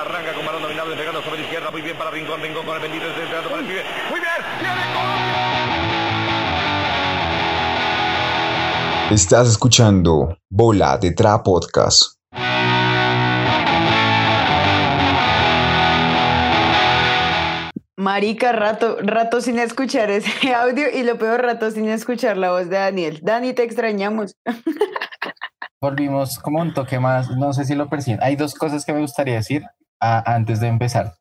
arranca con balón dominado, despegando sobre la izquierda, muy bien para Rincón, Rincón con el bendito, desde para el pibe. Muy bien, viene Estás escuchando Bola de Tra Podcast. Marica, rato, rato sin escuchar ese audio y lo peor, rato sin escuchar la voz de Daniel. Dani, te extrañamos. Volvimos como un toque más, no sé si lo perciben. Hay dos cosas que me gustaría decir a- antes de empezar.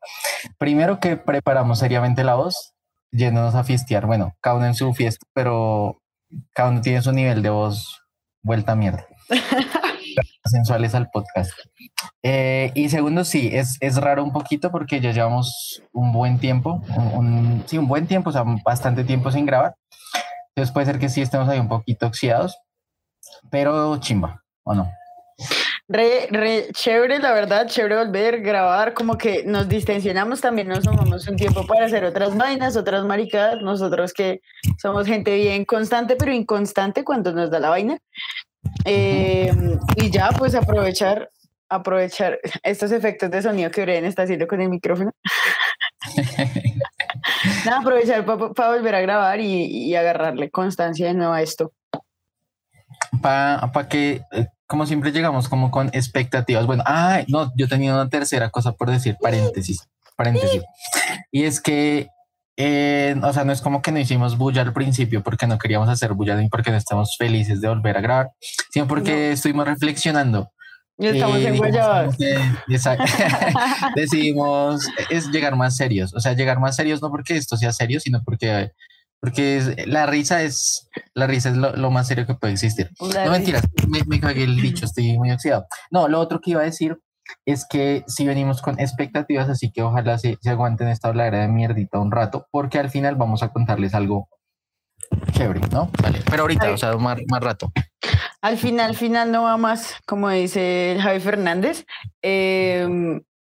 Primero que preparamos seriamente la voz, yéndonos a fiestear. Bueno, cada uno en su fiesta, pero cada uno tiene su nivel de voz vuelta a mierda. Sensuales al podcast. Eh, y segundo, sí, es, es raro un poquito porque ya llevamos un buen tiempo, un, un- sí, un buen tiempo, o sea, bastante tiempo sin grabar. Entonces puede ser que sí estemos ahí un poquito oxidados, pero chimba, ¿o no? Re, re chévere, la verdad, chévere volver, grabar, como que nos distensionamos también, nos tomamos un tiempo para hacer otras vainas, otras maricadas, nosotros que somos gente bien constante, pero inconstante cuando nos da la vaina. Eh, y ya, pues aprovechar, aprovechar estos efectos de sonido que Brian está haciendo con el micrófono. Nada, aprovechar para volver a grabar y, y agarrarle constancia de nuevo a esto. Para que, eh, como siempre, llegamos como con expectativas. Bueno, ah, no, yo tenía una tercera cosa por decir, paréntesis, paréntesis. Y es que, eh, o sea, no es como que no hicimos bulla al principio porque no queríamos hacer bulla ni porque no estamos felices de volver a grabar, sino porque estuvimos reflexionando. Y estamos Eh, en digamos decidimos es llegar más serios, o sea, llegar más serios no porque esto sea serio, sino porque porque es- la risa es la risa es lo, lo más serio que puede existir. La no mentiras, me, me cagué el dicho, estoy muy oxidado. No, lo otro que iba a decir es que si venimos con expectativas, así que ojalá se, se aguanten esta habladera de mierdita un rato, porque al final vamos a contarles algo chévere, ¿no? Vale, pero ahorita, Ay. o sea, más, más rato. Al final, final no va más, como dice Javi Fernández. Eh,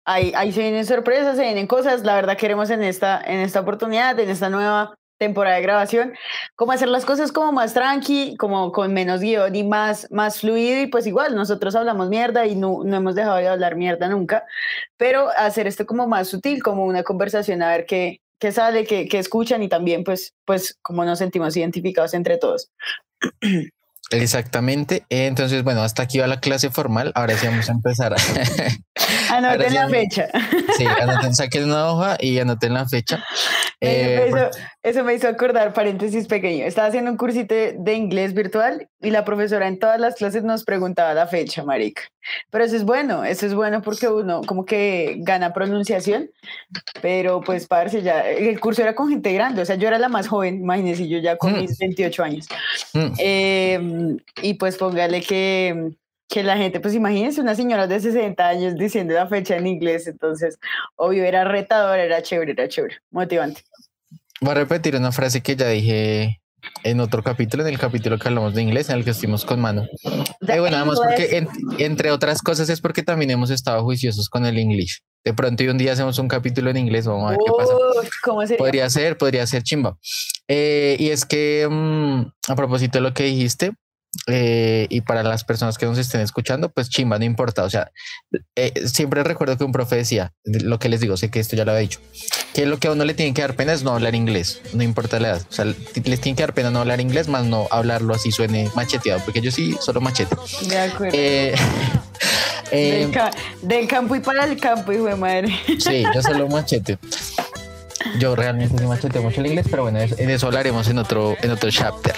ahí, ahí se vienen sorpresas, se vienen cosas. La verdad queremos en esta, en esta oportunidad, en esta nueva temporada de grabación, como hacer las cosas como más tranqui, como con menos guion y más, más fluido. Y pues igual, nosotros hablamos mierda y no, no hemos dejado de hablar mierda nunca, pero hacer esto como más sutil, como una conversación, a ver qué, qué sale, qué, qué escuchan y también pues, pues cómo nos sentimos identificados entre todos. Exactamente. Entonces, bueno, hasta aquí va la clase formal. Ahora sí vamos a empezar. Anoten sí, la fecha. sí, anoten, saquen una hoja y anoten la fecha. Eh, hizo- eso me hizo acordar, paréntesis pequeño. Estaba haciendo un cursito de, de inglés virtual y la profesora en todas las clases nos preguntaba la fecha, marica. Pero eso es bueno, eso es bueno porque uno como que gana pronunciación, pero pues parce, ya el curso era con gente grande, o sea, yo era la más joven, imagínense, yo ya con Mm. mis 28 años. mm, Eh, y pues póngale que, que la gente, pues imagínense una señora de 60 años diciendo la fecha en inglés, entonces, obvio, era retador, era chévere, era chévere, motivante. Voy a repetir una frase que ya dije en otro capítulo, en el capítulo que hablamos de inglés, en el que estuvimos con mano. Eh, bueno, porque en- entre otras cosas es porque también hemos estado juiciosos con el inglés. De pronto y un día hacemos un capítulo en inglés, vamos a ver qué pasa. Uf, ¿Cómo sería? Podría ser, podría ser chimba. Eh, y es que mm, a propósito de lo que dijiste, eh, y para las personas que nos estén escuchando, pues chimba, no importa. O sea, eh, siempre recuerdo que un profe decía, de- lo que les digo, sé que esto ya lo había dicho, que lo que a uno le tiene que dar pena es no hablar inglés, no importa la edad. O sea, les tiene que dar pena no hablar inglés, más no hablarlo así suene macheteado, porque yo sí solo machete. De acuerdo. Eh, eh, del, ca- del campo y para el campo, hijo de madre. Sí, yo solo machete. Yo realmente no macheteo mucho el inglés, pero bueno, en eso hablaremos en otro, en otro chapter.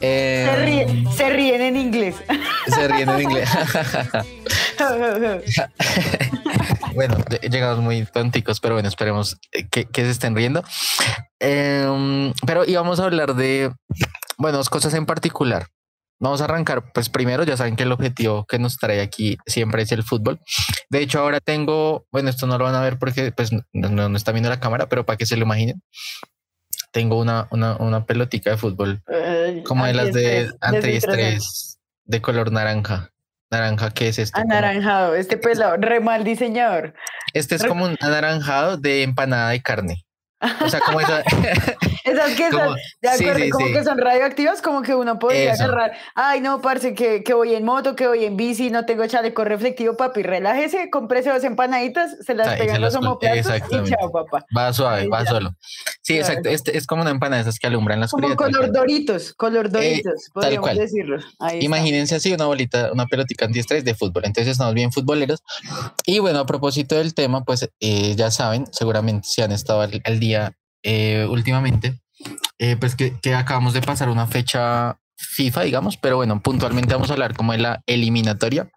Eh, Se, ríen, se ríen en inglés. se ríen en inglés. bueno, ll- llegamos muy tonticos, pero bueno, esperemos que, que se estén riendo. Eh, pero íbamos a hablar de, bueno, dos cosas en particular. Vamos a arrancar, pues primero, ya saben que el objetivo que nos trae aquí siempre es el fútbol. De hecho, ahora tengo, bueno, esto no lo van a ver porque pues no, no, no está viendo la cámara, pero para que se lo imaginen, tengo una, una, una pelotica de fútbol, como de las de antiestrés, de color naranja. Naranja, ¿qué es esto? Anaranjado, este pelado, re mal diseñador. Este es como un anaranjado de empanada de carne. O sea, como esa... Esas que Como- son, de sí, acuerdo, sí, como sí. que son radioactivas, como que uno podría Eso. agarrar, ay no, parce, que, que voy en moto, que voy en bici, no tengo chaleco reflectivo, papi, relájese, cómprese dos empanaditas, se las pegan los las homoplatos y chao, papá. Va suave, Ahí va ya. solo. Sí, Claro. exacto. Este es como una empanada esas que alumbran la Como tal color cual. doritos, color doritos, podríamos cual. decirlo. Ahí está. Imagínense así una bolita, una pelotita antiestrés de fútbol. Entonces estamos bien futboleros. Y bueno, a propósito del tema, pues eh, ya saben, seguramente si han estado al, al día eh, últimamente, eh, pues que, que acabamos de pasar una fecha FIFA, digamos, pero bueno, puntualmente vamos a hablar como de la eliminatoria,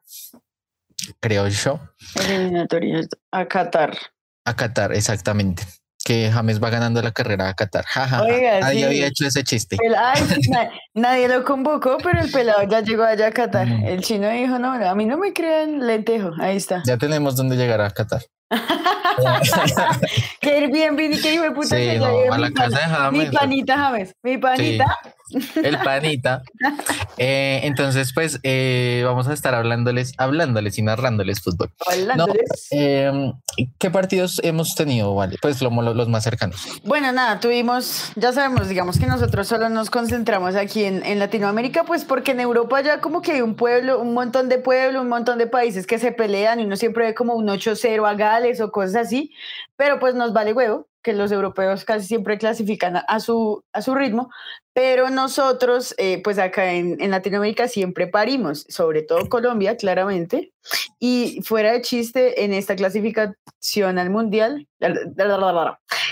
creo yo, Eliminatorias a Qatar. a Qatar, exactamente. Que James va ganando la carrera a Qatar. Ja, ja, ja. Oiga, Nadie sí. había hecho ese chiste. El- ay, na- nadie lo convocó, pero el pelado ya llegó allá a Qatar. Ujú. El chino dijo, no, a mí no me crean lentejo. Ahí está. Ya tenemos dónde llegar a Qatar. Que Airbnb, ni que hijo de puta Sí, no, a mi la casa de James. Mi panita James, mi panita. El panita. Eh, entonces, pues eh, vamos a estar hablándoles, hablándoles y narrándoles fútbol. Hablándoles. Eh, ¿Qué partidos hemos tenido, Vale? Pues lo- lo- los más cercanos. Bueno, nada, tuvimos, ya sabemos, digamos que nosotros solo nos concentramos aquí en, en Latinoamérica, pues porque en Europa ya como que hay un pueblo, un montón de pueblos, un montón de países que se pelean y uno siempre ve como un 8-0 a Gales o cosas así, pero pues nos vale huevo que los europeos casi siempre clasifican a, su, a su ritmo, pero nosotros, eh, pues acá en, en Latinoamérica siempre parimos, sobre todo Colombia, claramente, y fuera de chiste, en esta clasificación al mundial,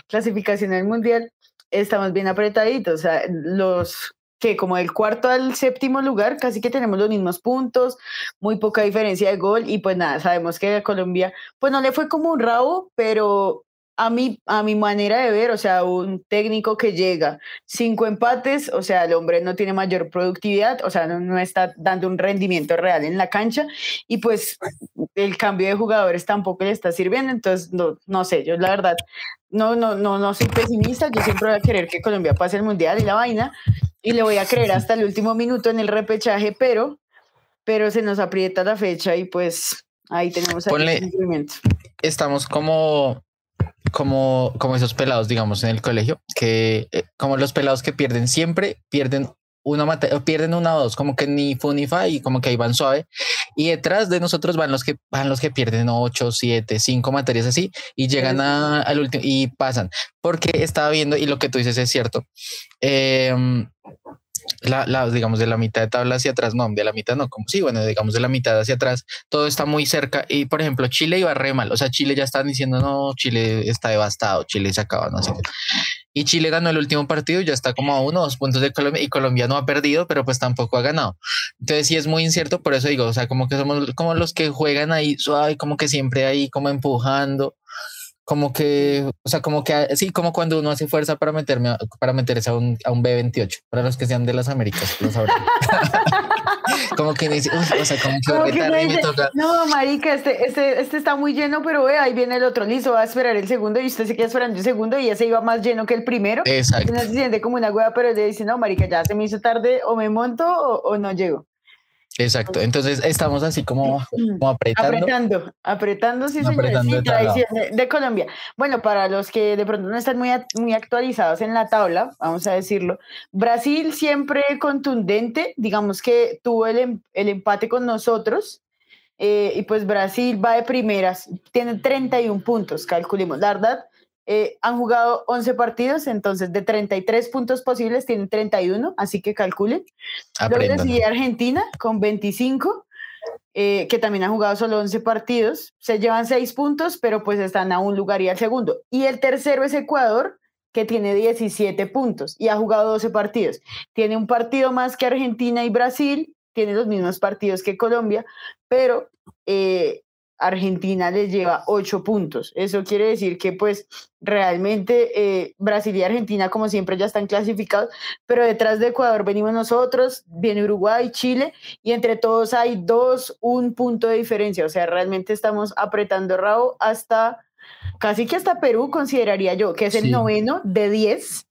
clasificación al mundial, estamos bien apretaditos. O sea, los que como del cuarto al séptimo lugar, casi que tenemos los mismos puntos, muy poca diferencia de gol, y pues nada, sabemos que a Colombia, pues no le fue como un rabo, pero a mi, a mi manera de ver, o sea, un técnico que llega cinco empates, o sea, el hombre no tiene mayor productividad, o sea, no, no está dando un rendimiento real en la cancha, y pues el cambio de jugadores tampoco le está sirviendo, entonces no, no sé, yo la verdad no, no, no, no soy pesimista, yo siempre voy a querer que Colombia pase el mundial y la vaina, y le voy a creer hasta el último minuto en el repechaje, pero, pero se nos aprieta la fecha y pues ahí tenemos el. Estamos como, como, como esos pelados, digamos, en el colegio, que eh, como los pelados que pierden siempre, pierden una mate- o pierden una o dos, como que ni fu ni fa y como que ahí van suave. Y detrás de nosotros van los que van los que pierden ocho, siete, cinco materias así y llegan a- al último y pasan. Porque estaba viendo y lo que tú dices es cierto. Em, la, digamos, de la mitad de tabla hacia atrás, no, de la mitad no, como sí, bueno, digamos de la mitad hacia atrás, todo está muy cerca. Y por ejemplo, Chile iba re mal, o sea, Chile ya están diciendo, no, Chile está devastado, Chile se acaba, no sé. Y Chile ganó el último partido, ya está como a uno dos puntos de Colombia, y Colombia no ha perdido, pero pues tampoco ha ganado. Entonces sí es muy incierto, por eso digo, o sea, como que somos como los que juegan ahí suave, como que siempre ahí, como empujando. Como que, o sea, como que, sí, como cuando uno hace fuerza para meterme, a- para meterse a un, a un B28, para los que sean de las Américas, lo sabrán. como que dice, o sea, como que Como que tarde me toca. no, marica, este, este, este está muy lleno, pero ve, ahí viene el otro, listo, va a esperar el segundo y usted se queda esperando el segundo y ese iba más lleno que el primero. Exacto. uno se siente como una hueá, pero le dice, no, marica, ya se me hizo tarde, o me monto o, o no llego. Exacto. Entonces estamos así como, como apretando. Apretando, apretando, sí, señores. Apretando de de, Colombia. Bueno, para los que de pronto no están muy, muy actualizados en la tabla, vamos a decirlo, Brasil siempre contundente, digamos que tuvo el, em- el empate con nosotros. eh, y pues Brasil va de primeras, tiene 31 puntos, calculemos. La verdad, eh, han jugado 11 partidos, entonces de 33 puntos posibles tienen 31, así que calculen. Luego le Aprendan. sigue Argentina con 25, eh, que también ha jugado solo 11 partidos. Se llevan 6 puntos, pero pues están a un lugar y al segundo. Y el tercero es Ecuador, que tiene 17 puntos y ha jugado 12 partidos. Tiene un partido más que Argentina y Brasil, tiene los mismos partidos que Colombia, pero eh, Argentina les lleva 8 puntos. Eso quiere decir que pues realmente eh, Brasil y Argentina como siempre ya están clasificados, pero detrás de Ecuador venimos nosotros, viene Uruguay, Chile, y entre todos hay dos, un punto de diferencia. O sea, realmente estamos apretando rabo hasta, casi que hasta Perú consideraría yo, que es el Sí. noveno de 10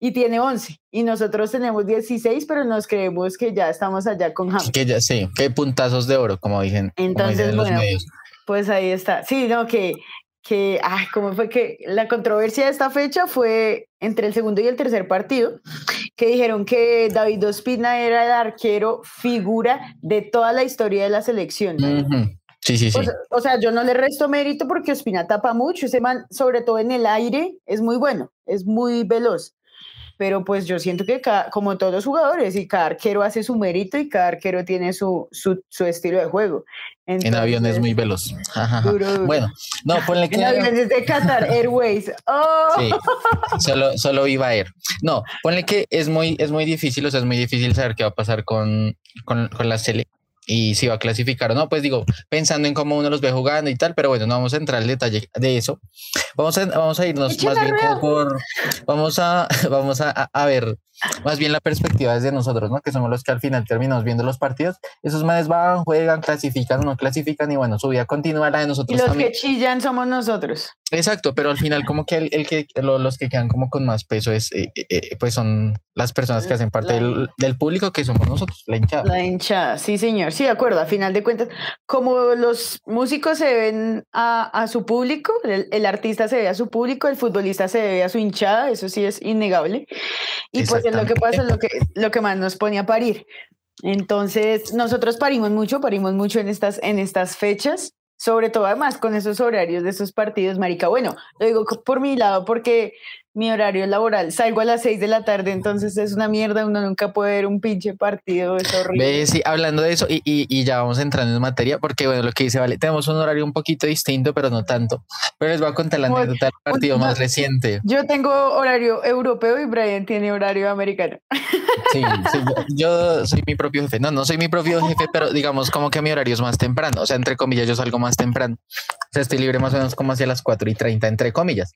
y tiene 11. Y nosotros tenemos 16, pero nos creemos que ya estamos allá con James. Que ya sí, que puntazos de oro, como dicen, como Entonces, dicen los bueno, medios. Pues ahí está. Sí, no, que, que, ay, ¿cómo fue que la controversia de esta fecha fue entre el segundo y el tercer partido, que dijeron que David Ospina era el arquero figura de toda la historia de la selección. Ujú. Sí, sí, sí. O sea, o sea, yo no le resto mérito porque Ospina tapa mucho, ese man, sobre todo en el aire, es muy bueno, es muy veloz. Pero pues yo siento que cada- como todos los jugadores, y cada arquero hace su mérito y cada arquero tiene su, su, su estilo de juego. En avión es muy veloz. Ajá, ajá. duro, duro. Bueno, no, ponle que. En aviones de Qatar Airways. ¡Oh! Sí, solo, solo iba a ir. No, ponle que es muy, es muy difícil, o sea, es muy difícil saber qué va a pasar con, con, con la Sele y si va a clasificar o no. Pues digo, pensando en cómo uno los ve jugando y tal, pero bueno, no vamos a entrar al detalle de eso. Vamos a, vamos a irnos Echen más bien por. Vamos a, vamos a- a ver más bien la perspectiva desde nosotros, ¿no? Que somos los que al final terminamos viendo los partidos. Esos manes van, juegan, clasifican no clasifican y bueno, su vida continúa, la de Y nosotros los también. que chillan somos nosotros. Exacto, pero al final como que el, el que lo- los que quedan como con más peso es eh, eh, eh, pues son las personas que hacen parte La- del, del público que somos nosotros, la hinchada. La hinchada, sí, señor. Sí, de acuerdo. A final de cuentas, como los músicos se ven a, a su público, el, el artista se ve a su público, el futbolista se ve a su hinchada, eso sí es innegable. Y pues lo que pasa, es lo que, lo que más nos pone a parir. Entonces, nosotros parimos mucho, parimos mucho en estas, en estas fechas, sobre todo además con esos horarios de esos partidos, marica. Bueno, lo digo por mi lado porque mi horario laboral, salgo a las 6 de la tarde, entonces es una mierda, uno nunca puede ver un pinche partido, es horrible. Sí, hablando de eso, y, y, y ya vamos entrando en materia, porque bueno, lo que dice, vale, tenemos un horario un poquito distinto, pero no tanto. Pero les voy a contar la anécdota del partido más reciente. Yo tengo horario europeo y Brian tiene horario americano. Sí, sí, yo, yo soy mi propio jefe. No, no soy mi propio jefe, pero digamos como que mi horario es más temprano. O sea, entre comillas, yo salgo más temprano. O sea, estoy libre más o menos como hacia las 4 y 30, entre comillas.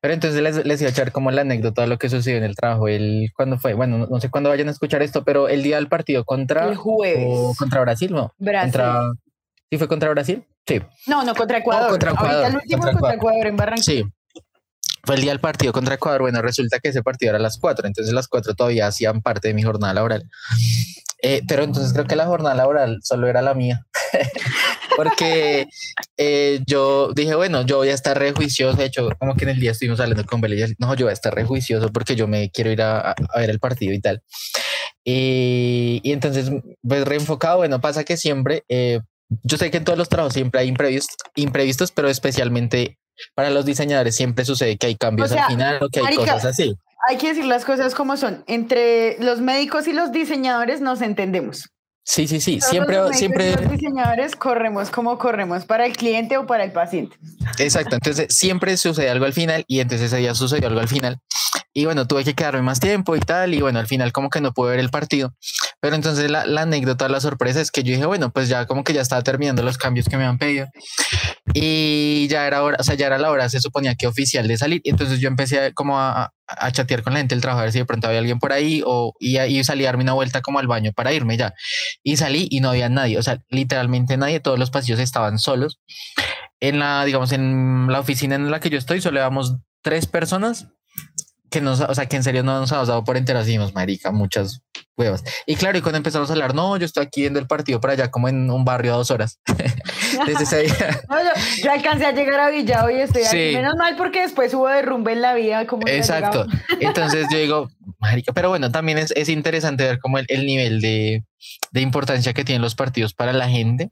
Pero entonces les, les iba a echar como la anécdota de lo que sucedió en el trabajo. El, ¿Cuándo fue? Bueno, no, no sé cuándo vayan a escuchar esto, pero el día del partido contra, El jueves. o contra Brasil, ¿no? Brasil. Contra, ¿Sí fue contra Brasil? Sí. No, no, contra Ecuador. contra Ahorita Ecuador, el último contra contra, Ecuador. Ecuador en Barranquilla. Sí. Fue el día del partido contra Ecuador. Bueno, resulta que ese partido era a las 4, entonces las 4 todavía hacían parte de mi jornada laboral. Eh, pero entonces creo que la jornada laboral solo era la mía. Porque eh, yo dije, bueno, yo voy a estar re juicioso. De hecho, como que en el día estuvimos hablando con Bella y yo, no, yo voy a estar re juicioso porque yo me quiero ir a, a- a ver el partido y tal. Y, y entonces, pues reenfocado, bueno, pasa que siempre, eh, yo sé que en todos los trabajos siempre hay imprevistos, imprevistos, pero especialmente para los diseñadores siempre sucede que hay cambios O sea, al final o que hay marica, cosas así. Hay que decir las cosas como son. Entre los médicos y los diseñadores nos entendemos. Sí, sí, sí, Todos siempre, los siempre, Los diseñadores corremos como corremos para el cliente o para el paciente. exacto. Entonces siempre sucede algo al final y entonces ese día sucedió algo al final. Y bueno, tuve que quedarme más tiempo y tal. Y bueno, al final como que no pude ver el partido. Pero entonces la, la anécdota, la sorpresa es que yo dije, bueno, pues ya como que ya estaba terminando los cambios que me han pedido. Y ya era hora, o sea, ya era la hora, se suponía que oficial de salir. Entonces yo empecé a- como a, a- chatear con la gente del trabajo, a ver si de pronto había alguien por ahí o y, y salí a darme una vuelta como al baño para irme ya. Y salí y no había nadie, o sea, literalmente nadie, todos los pasillos estaban solos. En la, digamos, en la oficina en la que yo estoy, solo éramos tres personas que nos, o sea, que en serio no nos habíamos dado por enteros, y dijimos, marica, muchas huevas. Y claro, y cuando empezamos a hablar, no, yo estoy aquí viendo el partido para allá, como en un barrio a dos horas. Desde ese día. No, yo, yo alcancé a llegar a Villa y estoy aquí. Sí. Menos mal porque después hubo derrumbe en la vida. Como Exacto. Entonces yo digo, marica, pero bueno, también es, es interesante ver como el, el nivel de, de importancia que tienen los partidos para la gente.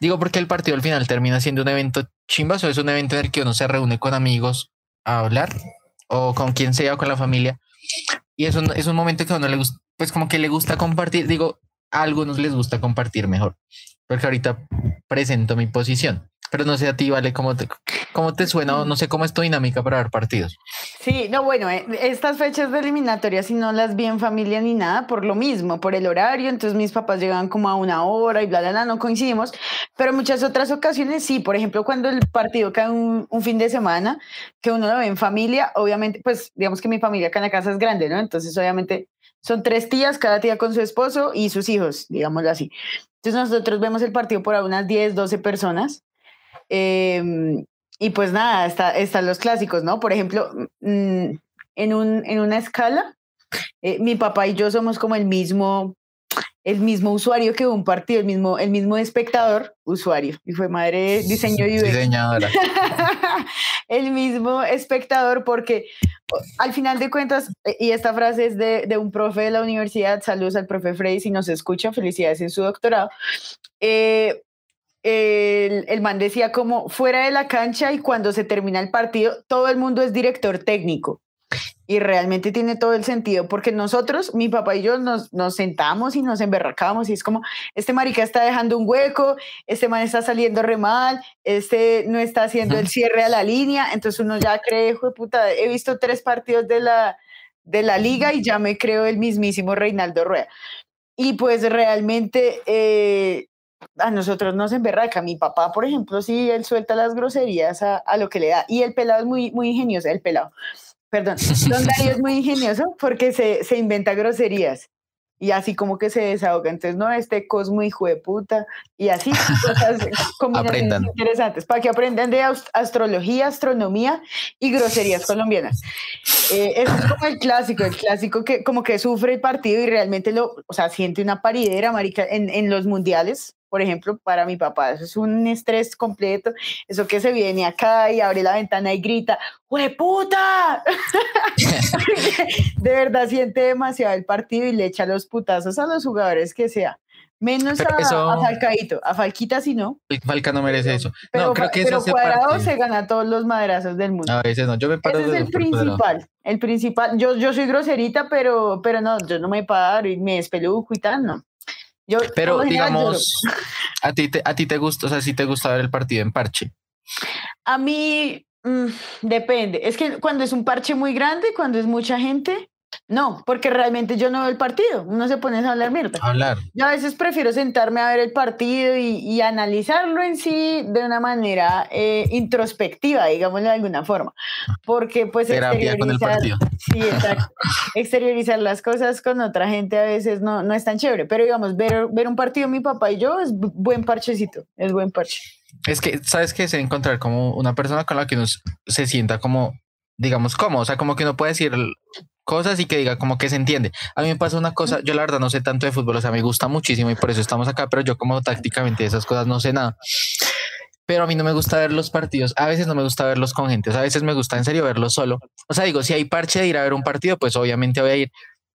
Digo, porque el partido al final termina siendo un evento chimbazo, es un evento en el que uno se reúne con amigos a hablar o con quien sea o con la familia. Y es un, es un momento que a uno le gusta, pues como que le gusta compartir. Digo, a algunos les gusta compartir mejor, porque ahorita presento mi posición. Pero no sé a ti, Vale, cómo te, cómo te suena no sé cómo es tu dinámica para ver partidos. Sí, no, bueno, eh, estas fechas de eliminatoria si no las vi en familia ni nada, por lo mismo, por el horario, entonces mis papás llegaban como a una hora y bla, bla, bla, no coincidimos, pero muchas otras ocasiones sí, por ejemplo, cuando el partido cae un, un fin de semana, que uno lo ve en familia, obviamente, pues digamos que mi familia acá en la casa es grande, ¿no? Entonces, obviamente, son tres tías, cada tía con su esposo y sus hijos, digámoslo así. Entonces, nosotros vemos el partido por unas 10, 12 personas. Em, y pues nada, está, están los clásicos, ¿no? Por ejemplo, mm, en, un, en una escala, eh, mi papá y yo somos como el mismo, el mismo usuario que un partido, el mismo, el mismo espectador, usuario, y fue madre diseño y. Diseñadora. el mismo espectador, porque al final de cuentas, y esta frase es de, de un profe de la universidad, saludos al profe Frey si nos escucha, felicidades en su doctorado. Eh, el, el, man decía como fuera de la cancha y cuando se termina el partido, todo el mundo es director técnico. Y realmente tiene todo el sentido, porque nosotros, mi papá y yo, nos, nos sentamos y nos emberracamos y es como, este marica está dejando un hueco, este man está saliendo re mal, este no está haciendo el cierre a la línea, entonces uno ya cree, hijo de puta, he visto tres partidos de la, de la liga y ya me creo el mismísimo Reinaldo Rueda. Y pues realmente eh, a nosotros nos emberraca. Mi papá, por ejemplo, sí, él suelta las groserías a, a, lo que le da. Y el pelado es muy, muy ingenioso, el pelado. Perdón, Don Darío es muy ingenioso porque se, se inventa groserías y así como que se desahoga. Entonces, no, este Cosmo hijo de puta y así cosas aprendan. interesantes para que aprendan de astrología, astronomía y groserías colombianas. Eh, eso es como el clásico, el clásico que como que sufre el partido y realmente lo, o sea, siente una paridera, marica, en, en los mundiales por ejemplo, para mi papá, eso es un estrés completo, eso que se viene acá y abre la ventana y grita, puta! de verdad siente demasiado el partido y le echa los putazos a los jugadores que sea. Menos a, eso, a, Falcaito, a Falquita sí no. Falca no merece eso. Pero, no, creo que pero Cuadrado parte. se gana todos los madrazos del mundo. A veces no, yo me paro Ese es el principal, el principal. Yo, yo soy groserita, pero, pero no, yo no me paro y me despeluco y tal, no. Yo, pero digamos, a ti, te, a ti te gusta, o sea, si te gusta ver el partido en parche. A mí mmm, depende. Es que cuando es un parche muy grande, cuando es mucha gente, no, porque realmente yo no veo el partido. Uno se pone a hablar mierda. Hablar. Yo a veces prefiero sentarme a ver el partido y, y analizarlo en sí de una manera eh, introspectiva, digámoslo de alguna forma. Porque pues Terapia con el partido. Sí, exacto. exteriorizar las cosas con otra gente a veces no, no es tan chévere. Pero digamos, ver, ver un partido mi papá y yo es buen parchecito, es buen parche. Es que, ¿sabes qué? Es encontrar como una persona con la que uno se sienta como, digamos, cómodo. O sea, como que uno puede decir cosas y que diga como que se entiende. A mí me pasa una cosa, yo la verdad no sé tanto de fútbol, o sea, me gusta muchísimo y por eso estamos acá, pero yo como tácticamente de esas cosas no sé nada. Pero a mí no me gusta ver los partidos, a veces no me gusta verlos con gente, a veces me gusta en serio verlos solo. O sea, digo, si hay parche de ir a ver un partido, pues obviamente voy a ir.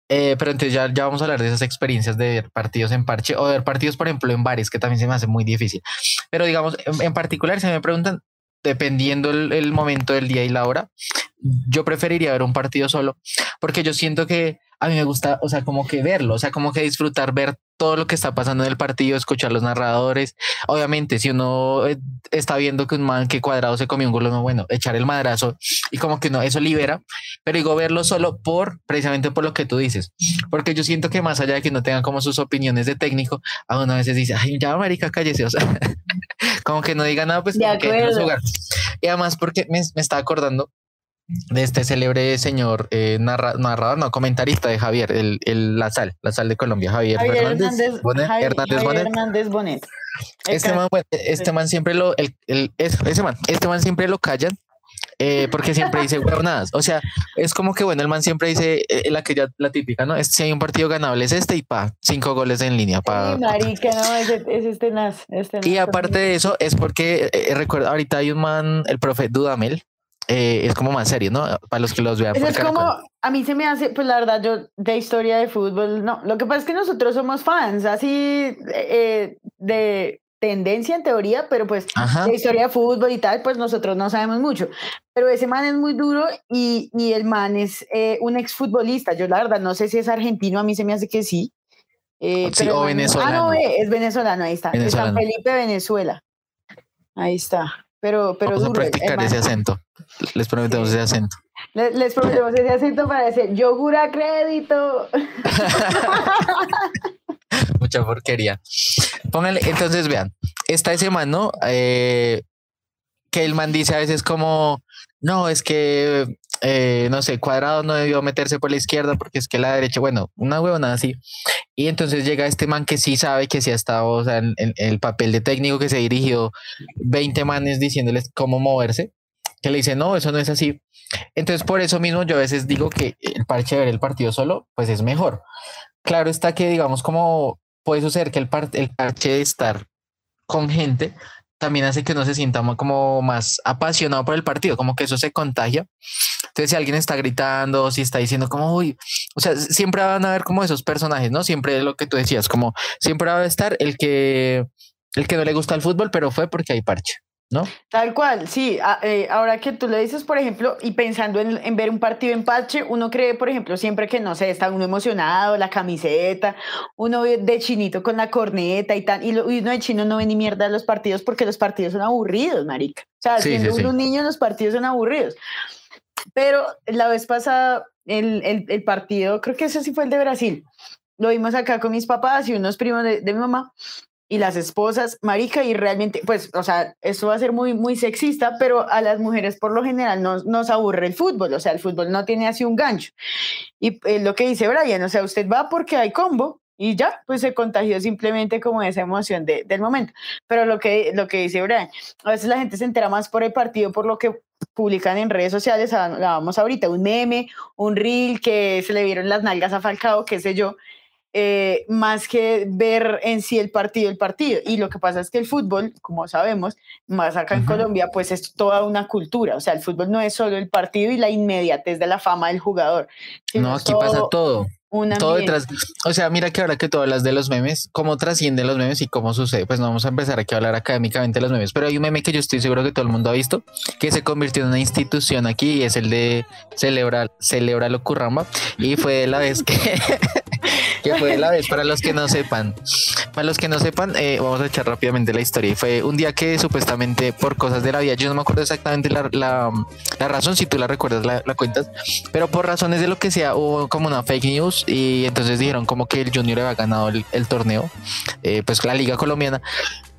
Eh, pero entonces ya, ya vamos a hablar de esas experiencias de ver partidos en parche o ver partidos, por ejemplo, en bares, que también se me hace muy difícil. Pero digamos, en, en particular, si me preguntan, dependiendo el, momento del día y la hora, yo preferiría ver un partido solo, porque yo siento que a mí me gusta, o sea, como que verlo, o sea, como que disfrutar, ver todo lo que está pasando en el partido, escuchar los narradores. Obviamente, si uno está viendo que un man que cuadrado se comió un gol, no, bueno, echar el madrazo y como que no, eso libera, pero digo verlo solo por, precisamente por lo que tú dices, porque yo siento que más allá de que no tengan como sus opiniones de técnico, a uno a veces dice, ay, ya, marica, cállese, como que no diga nada, pues como que no jugar. Y además porque me, me está acordando de este célebre señor eh, narra, narrador, no, comentarista de Javier, el, el, la sal, la sal de Colombia, Javier, Javier Hernández, Hernández Bonet, Javier, Hernández Javier Bonet. Hernández Bonet. El Este man, bueno, este man siempre lo, el, el, ese man, este man siempre lo callan eh, porque siempre dice huevonadas. O sea, es como que bueno, el man siempre dice eh, la que ya la típica, ¿no? Es, si hay un partido ganable es este y pa, cinco goles en línea. Pa, marica, no, ese es tenaz. es tenaz. y aparte de eso, es porque eh, recuerdo, ahorita hay un man, el profe Dudamel, eh, es como más serio, ¿no? Para los que los vean. Por es Caracol. como, a mí se me hace, pues la verdad, yo de historia de fútbol, no. Lo que pasa es que nosotros somos fans, así eh, de tendencia en teoría, pero pues Ajá. de historia de fútbol y tal, pues nosotros no sabemos mucho. Pero ese man es muy duro y, y el man es eh, un exfutbolista. Yo la verdad no sé si es argentino, a mí se me hace que sí. Eh, Sí, pero o venezolano. Ah, no, eh, es venezolano, ahí está. De San Venezolano. Felipe, Venezuela. Ahí está. Pero, pero Vamos a duro. el practicar ese acento. Les prometemos Sí. ese acento. le- Les prometemos ese acento para decir yogur a crédito. Mucha porquería. Pónganle, entonces vean, está ese man, ¿no? Eh, que el man dice a veces como, no, es que, eh, no sé, cuadrado no debió meterse por la izquierda porque es que la derecha, bueno, una huevona así. Y entonces llega este man que sí sabe que sí ha estado, o sea, en, el papel de técnico que se dirigió 20 manes diciéndoles cómo moverse. que le dice, no, eso no es así. Entonces, por eso mismo yo a veces digo que el parche de ver el partido solo, pues es mejor. Claro está que, digamos, como puede suceder que el, parche de estar con gente también hace que uno se sienta como más apasionado por el partido, como que eso se contagia. Entonces, si alguien está gritando, si está diciendo como, uy, o sea, siempre van a haber como esos personajes, ¿no? Siempre lo que tú decías, como siempre va a estar el que, el que no le gusta el fútbol, pero fue porque hay parche. ¿No? Tal cual, sí. Eh, ahora que tú lo dices, por ejemplo, y pensando en, ver un partido en parche, uno cree, por ejemplo, siempre que, no sé, está uno emocionado, la camiseta, uno de chinito con la corneta y tal, y, uno de chino no ve ni mierda los partidos porque los partidos son aburridos, marica. O sea, siendo un niño los partidos son aburridos. Pero la vez pasada, el, el, partido, creo que ese sí fue el de Brasil, lo vimos acá con mis papás y unos primos de, de mi mamá, y las esposas, marica, y realmente, pues, o sea, eso va a ser muy, muy sexista, pero a las mujeres por lo general nos, nos aburre el fútbol, o sea, el fútbol no tiene así un gancho. Y lo que dice Brian, o sea, usted va porque hay combo y ya, pues se contagió simplemente como esa emoción de, del momento. Pero lo que, lo que dice Brian, a veces la gente se entera más por el partido, por lo que publican en redes sociales, la vamos ahorita, un meme, un reel que se le vieron las nalgas a Falcao, qué sé yo, eh, más que ver en sí el partido, el partido. Y lo que pasa es que el fútbol, como sabemos, más acá en Colombia, pues es toda una cultura. O sea, el fútbol no es solo el partido y la inmediatez de la fama del jugador. No, aquí pasa todo. Todo detrás. O sea, mira que ahora que tú hablas de los memes, cómo trascienden los memes y cómo sucede. Pues no vamos a empezar aquí a hablar académicamente de los memes, pero hay un meme que yo estoy seguro que todo el mundo ha visto, que se convirtió en una institución aquí y es el de celebrar, celebra lo curramba. Y fue la vez que que fue la vez, para los que no sepan. Para los que no sepan, eh, vamos a echar rápidamente la historia. Y fue un día que supuestamente por cosas de la vida, yo no me acuerdo exactamente la, la, la razón, si tú la recuerdas, la, la, cuentas, pero por razones de lo que sea, hubo como una fake news y entonces dijeron como que el Junior había ganado el, torneo, eh, pues la Liga Colombiana.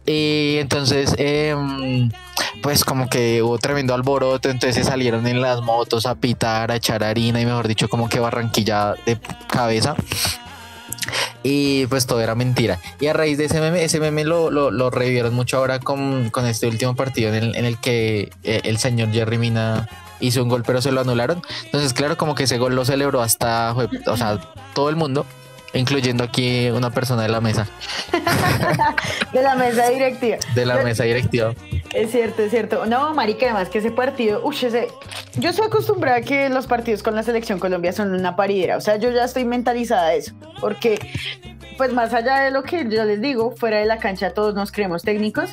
Y entonces, em, pues como que hubo tremendo alboroto, entonces salieron en las motos a pitar, a echar harina y mejor dicho, como que Barranquilla de cabeza. Y pues todo era mentira. Y a raíz de ese meme, ese meme lo, lo, revivieron mucho ahora con, con, este último partido en el, en el que eh, el señor Jerry Mina hizo un gol, pero se lo anularon. Entonces, claro, como que ese gol lo celebró hasta, o sea, todo el mundo incluyendo aquí una persona de la mesa. de la mesa directiva. De la mesa directiva. Es cierto, es cierto. No, marica, además que ese partido, uy, ese, yo estoy acostumbrada a que los partidos con la selección Colombia son una paridera, o sea, yo ya estoy mentalizada a eso, porque pues más allá de lo que yo les digo, fuera de la cancha todos nos creemos técnicos,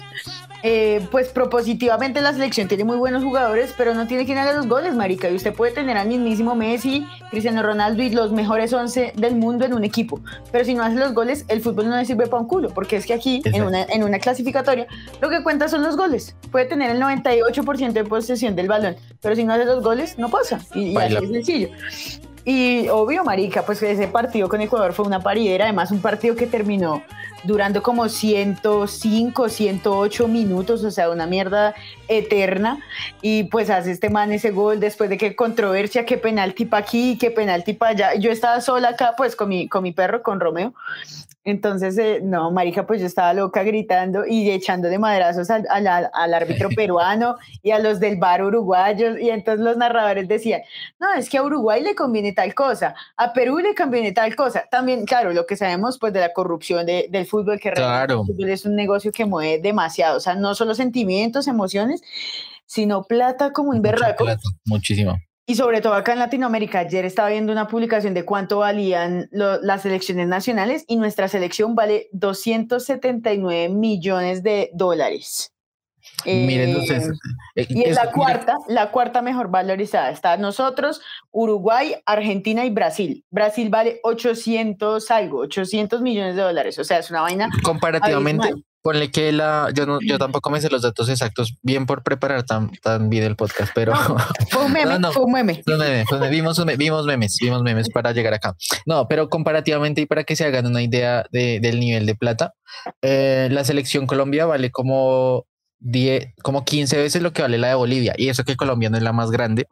eh, pues propositivamente la selección tiene muy buenos jugadores, pero no tiene quien haga los goles, marica. Y usted puede tener al mismísimo Messi, Cristiano Ronaldo y los mejores 11 del mundo en un equipo. Pero si no hace los goles, el fútbol no le sirve para un culo, porque es que aquí, en una, en una clasificatoria, lo que cuenta son los goles. Puede tener el 98% de posesión del balón, pero si no hace los goles, no pasa. Y, y así es sencillo. Y obvio, marica, pues ese partido con Ecuador fue una paridera, además un partido que terminó durando como 105, 108 minutos, o sea, una mierda eterna. Y pues hace este man ese gol después de que controversia, que penalti para aquí, que penalti para allá. Yo estaba sola acá, pues con mi, con mi perro, con Romeo. Entonces, eh, no, marica, pues yo estaba loca gritando y echando de madrazos al, al, árbitro peruano y a los del bar uruguayos. Y entonces los narradores decían, no, es que a Uruguay le conviene tal cosa, a Perú le conviene tal cosa. También, claro, lo que sabemos pues de la corrupción del fútbol, que claro. es un negocio que mueve demasiado. O sea, no solo sentimientos, emociones, sino plata como un berraco. Muchísimo. Y sobre todo acá en Latinoamérica, ayer estaba viendo una publicación de cuánto valían las selecciones nacionales y nuestra selección vale 279 millones de dólares. Miren, entonces, eh, y es la cuarta, la cuarta mejor valorizada. Está nosotros, Uruguay, Argentina y Brasil. Brasil vale 800 algo, 800 millones de dólares. O sea, es una vaina. Comparativamente, Ponle que la, yo no, yo tampoco me sé los datos exactos, bien por preparar tan, tan bien el podcast, pero fue un meme, fue un meme. vimos, vimos memes, vimos memes para llegar acá. No, pero comparativamente y para que se hagan una idea de, del nivel de plata, eh, la selección Colombia vale como 10, como 15 veces lo que vale la de Bolivia, y eso que Colombia no es la más grande.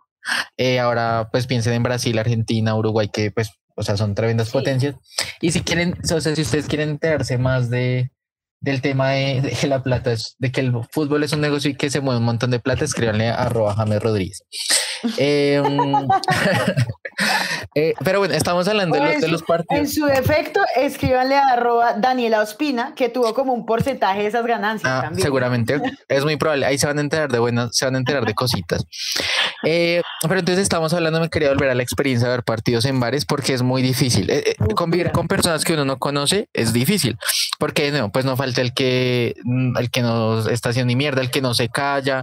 Eh, ahora pues piensen en Brasil, Argentina, Uruguay, que pues, o sea, son tremendas potencias. Y si quieren, o sea, si ustedes quieren enterarse más de del tema de, de la plata, es de que el fútbol es un negocio y que se mueve un montón de plata, escríbanle a arroba Rodríguez. Eh, eh, pero bueno, estamos hablando de los, de los partidos. En su defecto, escríbanle a arroba Daniela Ospina, que tuvo como un porcentaje de esas ganancias Ah, también. seguramente es muy probable. Ahí se van a enterar de buenas, se van a enterar de cositas. Eh, pero entonces estamos hablando, me quería volver a la experiencia de ver partidos en bares porque es muy difícil. Eh, eh, Uf, convivir con personas que uno no conoce es difícil porque no, pues no falta el que, mm, el que no está haciendo ni mierda, el que no se calla,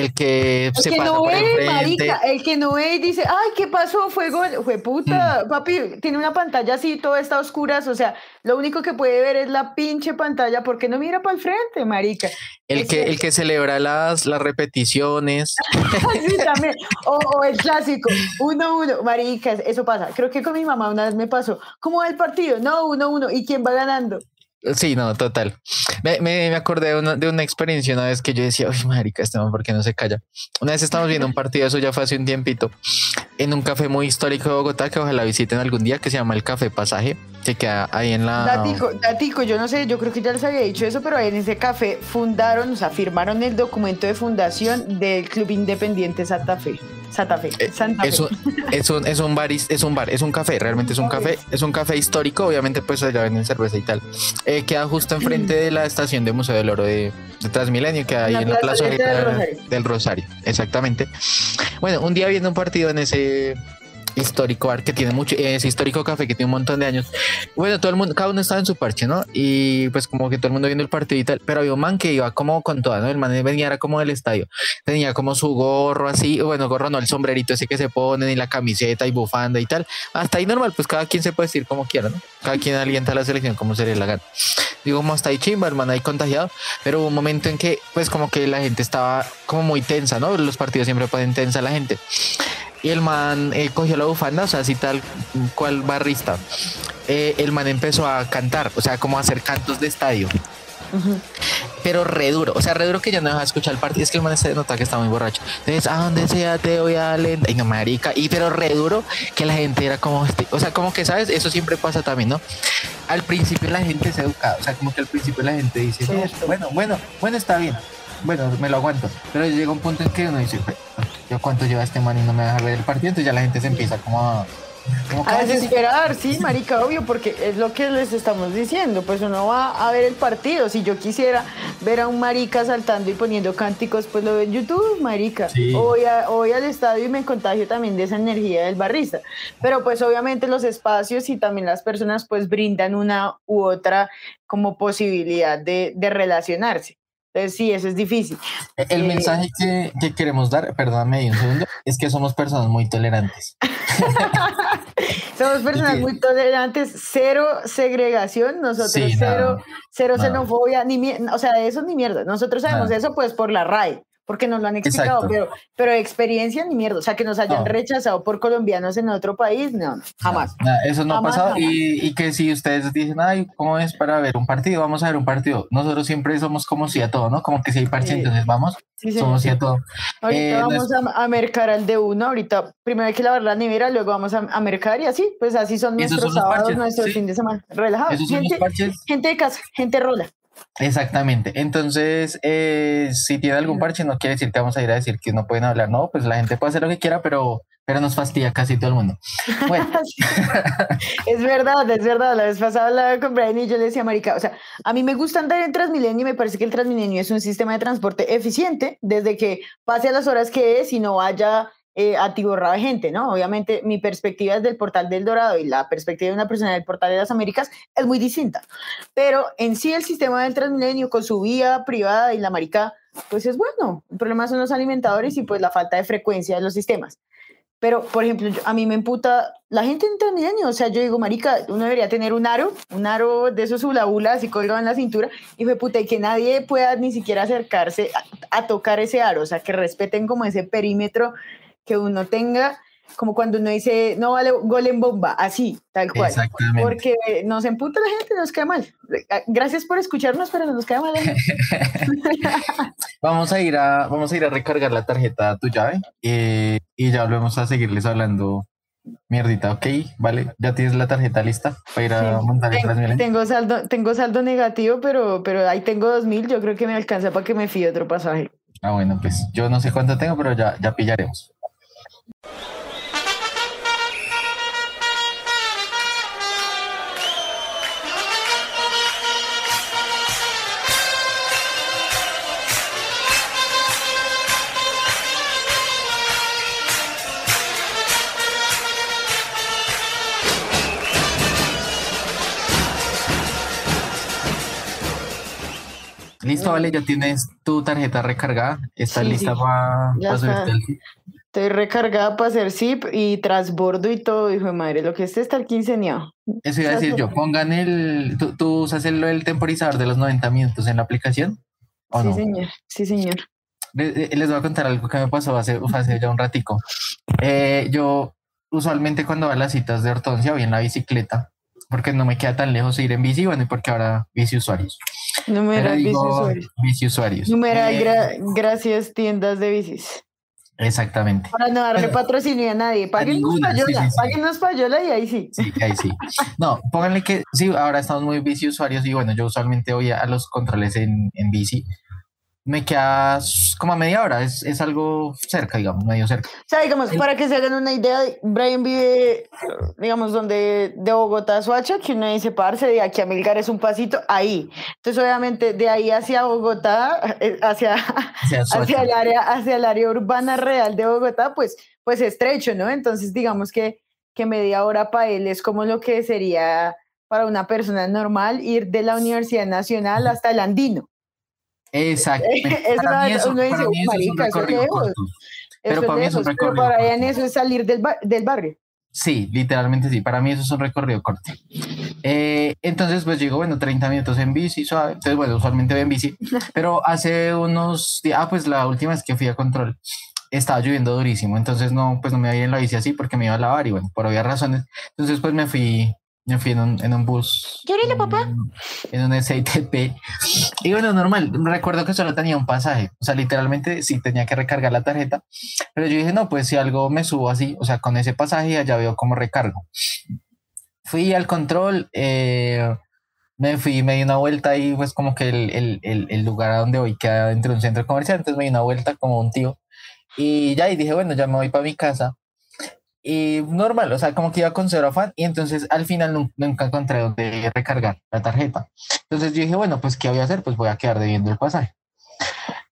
el que El se que pasa no por ve, enfrente. marica, el que no ve y dice, ay, ¿qué pasó? Fue gol, fue puta, Mm. papi, tiene una pantalla así, todo está a oscuras, o sea, lo único que puede ver es la pinche pantalla, ¿por qué no mira para el frente, marica? El Es que, el que celebra las, las repeticiones. Sí, también. O, o el clásico, 1-1, marica, eso pasa. Creo que con mi mamá una vez me pasó, ¿cómo va el partido? No, 1-1, ¿y quién va ganando? Sí, no, total. Me, me, me acordé de una, de una experiencia una vez que yo decía, uy, marica, este man, ¿por qué no se calla? Una vez estábamos viendo un partido, eso ya fue hace un tiempito, en un café muy histórico de Bogotá, que ojalá visiten algún día, que se llama el Café Pasaje, que queda ahí en la... Datico, datico, yo no sé, yo creo que ya les había dicho eso, pero en ese café fundaron, o sea, firmaron el documento de fundación del Club Independiente Santa Fe. Santa Fe. Eh, Santa Fe. Es un, es un, es un bar, es un bar, es un café, realmente es un café, es un café histórico, obviamente pues allá venden cerveza y tal. Eh, queda justo enfrente de la estación de Museo del Oro de, de Transmilenio, que hay en la plazoleta del Rosario. del Rosario, exactamente. Bueno, un día viendo un partido en ese histórico bar que tiene mucho, ese histórico café que tiene un montón de años. Bueno, todo el mundo, cada uno estaba en su parche, ¿no? Y pues como que todo el mundo viendo el partido y tal, pero había un man que iba como con toda, ¿no? El man venía era como del estadio, tenía como su gorro así, bueno, gorro no, el sombrerito ese que se ponen y la camiseta y bufanda y tal. Hasta ahí normal, pues cada quien se puede vestir como quiera, ¿no? Cada quien alienta a la selección como se le la gana. Digo, como hasta ahí chimba, el man ahí contagiado, pero hubo un momento en que pues como que la gente estaba como muy tensa, ¿no? Los partidos siempre ponen tensa a la gente. Y el man eh, cogió la bufanda, o sea, así tal cual barrista. Eh, el man empezó a cantar, o sea, como a hacer cantos de estadio. Pero re duro, o sea, re duro que ya no deja de escuchar el partido. Es que el man se nota que está muy borracho. Entonces, a donde sea te voy a lenta. Y no, marica. Y pero re duro que la gente era como, este, o sea, como que, ¿sabes? Eso siempre pasa también, ¿no? Al principio la gente es educada, o sea, como que al principio la gente dice, "No, Cierto. bueno, bueno, bueno, está bien. Bueno, me lo aguanto. Pero llega un punto en que uno dice, "Ve, yo cuánto lleva este man y no me deja ver el partido. Entonces ya la gente se empieza como a... Como A desesperar, sí, marica, obvio, porque es lo que les estamos diciendo, pues uno va a ver el partido, si yo quisiera ver a un marica saltando y poniendo cánticos, pues lo veo en YouTube, marica, Sí. o voy, a- o voy al estadio y me contagio también de esa energía del barrista, pero pues obviamente los espacios y también las personas pues brindan una u otra como posibilidad de, de relacionarse, entonces sí, eso es difícil. El Eh, mensaje que, que queremos dar, perdóname un segundo, es que somos personas muy tolerantes. Somos personas que- muy tolerantes, cero segregación, nosotros Sí, cero, no, cero no. xenofobia, ni o sea, de eso ni mierda. Nosotros sabemos No. eso pues por la RAE, porque nos lo han explicado, pero, pero experiencia ni mierda. O sea, que nos hayan No. rechazado por colombianos en otro país, no, no, jamás. Eso no Jamás, ha pasado. Y, y que si ustedes dicen, ay, ¿cómo es para ver un partido? Vamos a ver un partido. Nosotros siempre somos como si a todo, ¿no? Como que si hay parche, Sí. entonces vamos, Sí, somos si a todo. Ahorita Eh, vamos a, a mercar al de uno, ahorita primero hay que lavar la nevera, luego vamos a, a mercar y así, pues así son nuestros son sábados, parches, nuestro sí. fin de semana, relajados. Gente de casa, gente rola. Exactamente. Entonces, eh, si tiene algún parche, no quiere decir que vamos a ir a decir que no pueden hablar. No, pues la gente puede hacer lo que quiera, pero, pero nos fastidia casi todo el mundo. Bueno, Es verdad, es verdad. La vez pasada hablaba con Brian y yo le decía, Marica, o sea, a mí me gusta andar en Transmilenio y me parece que el Transmilenio es un sistema de transporte eficiente desde que pase a las horas que es y no vaya eh, atiborrado de gente, ¿no? Obviamente mi perspectiva desde el portal del Dorado y la perspectiva de una persona del portal de las Américas es muy distinta. Pero en sí el sistema del Transmilenio con su vía privada y la marica, pues es bueno. El problema son los alimentadores y pues la falta de frecuencia de los sistemas. Pero, por ejemplo, a mí me emputa la gente en Transmilenio. O sea, yo digo, marica, uno debería tener un aro, un aro de esos hula hula, así colgado en la cintura, y fue puta, y que nadie pueda ni siquiera acercarse a, a tocar ese aro. O sea, que respeten como ese perímetro que uno tenga, como cuando uno dice, no vale gol en bomba, así, tal cual. exactamente. Porque nos emputa la gente, nos cae mal. Gracias por escucharnos, pero nos cae mal. la gente. Vamos a ir a, vamos a ir a recargar la tarjeta a tu llave eh, y ya volvemos a seguirles hablando Mierdita, ok, vale. ¿Ya tienes la tarjeta lista para ir a Sí, montar el Ten- Transmilenio? tengo saldo, tengo saldo negativo, pero, pero ahí tengo dos mil. Yo creo que me alcanza para que me fíe otro pasaje. Ah, bueno, pues yo no sé cuánto tengo, pero ya, ya pillaremos. Listo, vale, ya tienes tu tarjeta recargada. ¿Está Sí, lista sí. para está. subirte el- Estoy recargada para hacer zip y transbordo y todo, hijo de madre. Lo que este está el quinceañero. Eso iba a decir yo. Pongan el. ¿Tú, tú usas el, el temporizador de los 90 minutos en la aplicación? ¿O Sí, no? señor. Sí, señor. Les, eh, les voy a contar algo que me pasó hace, hace ya un ratico. Eh, yo usualmente cuando voy a las citas de ortodoncia voy en la bicicleta porque no me queda tan lejos ir en bici, bueno, y porque ahora bici usuarios. Numeral bici digo, usuarios. bici usuarios. Numeral Eh, gra- gracias tiendas de bicis. Exactamente. Para no darle Pero- patrocinio a nadie. Páguenos payola. sí, sí. Páguenos payola y ahí sí. Sí, ahí sí. No, pónganle que sí, ahora estamos muy bici usuarios y bueno, yo usualmente voy a, a los controles en, en bici. Me queda como a media hora, es, es algo cerca, digamos, medio cerca. O sea, digamos, para que se hagan una idea, Brian vive, digamos, donde de Bogotá a Soacha, que uno dice, parce, de aquí a Milgar es un pasito, ahí. Entonces, obviamente, de ahí hacia Bogotá, eh, hacia, hacia Soacha. el área, hacia el área urbana real de Bogotá, pues, pues estrecho, ¿no? Entonces, digamos que, que media hora para él es como lo que sería para una persona normal ir de la Universidad Nacional hasta el Andino. Es Para mí eso, uno dice, para mí "Uy, eso es un eso recorrido lejos". corto. Pero para mí es un pero recorrido para corto. eso es salir del, ba- del barrio. Sí, literalmente sí. Para mí eso es un recorrido corto. Eh, entonces, pues llego, bueno, 30 minutos en bici, suave. Entonces, bueno, usualmente voy en bici. Pero hace unos días, ah, pues la última vez que fui a control, estaba lloviendo durísimo. Entonces, no, pues no me iba a ir en la bici así porque me iba a lavar y bueno, por obvias razones. Entonces, pues me fui, me fui en un, en un bus. En- papá. En un SITP. Y bueno, normal. Recuerdo que solo tenía un pasaje. O sea, literalmente sí tenía que recargar la tarjeta. Pero yo dije, no, pues si algo me subo así, o sea, con ese pasaje ya veo cómo recargo. Fui al control, eh, me fui, me di una vuelta y pues como que el, el, el, el lugar a donde voy queda dentro de un centro comercial, entonces me di una vuelta como un tío. Y ya, y dije, bueno, ya me voy para mi casa. Y normal, o sea, como que iba con cero afán y entonces al final nun- nunca encontré donde recargar la tarjeta. Entonces yo dije, bueno, pues ¿qué voy a hacer? Pues voy a quedar debiendo el pasaje.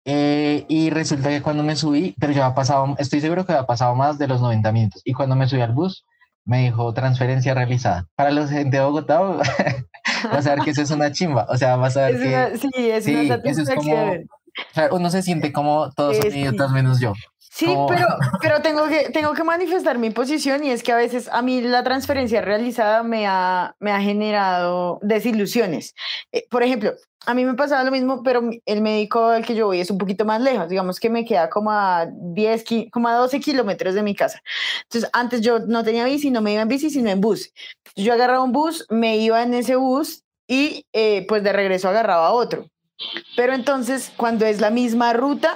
Eh, y resulta que cuando me subí, pero ya ha pasado, estoy seguro que ha pasado más de los 90 minutos. Y cuando me subí al bus, me dijo transferencia realizada. Para los gente de Bogotá, vas a ver que eso es una chimba. O sea, vas a ver Es que una- sí, es sí, una eso es como- satisfacción. o sea, uno se siente como todos son Eh, sí. idiotas menos yo. Sí, como- pero, pero tengo, que, tengo que manifestar mi posición y es que a veces a mí la transferencia realizada me ha, me ha generado desilusiones. Eh, por ejemplo, a mí me pasaba lo mismo, pero el médico al que yo voy es un poquito más lejos, digamos que me queda como a 10, ki- como a 12 kilómetros de mi casa. Entonces, antes yo no tenía bici, no me iba en bici, sino en bus. Yo agarraba un bus, me iba en ese bus y eh, pues de regreso agarraba otro. Pero entonces, cuando es la misma ruta,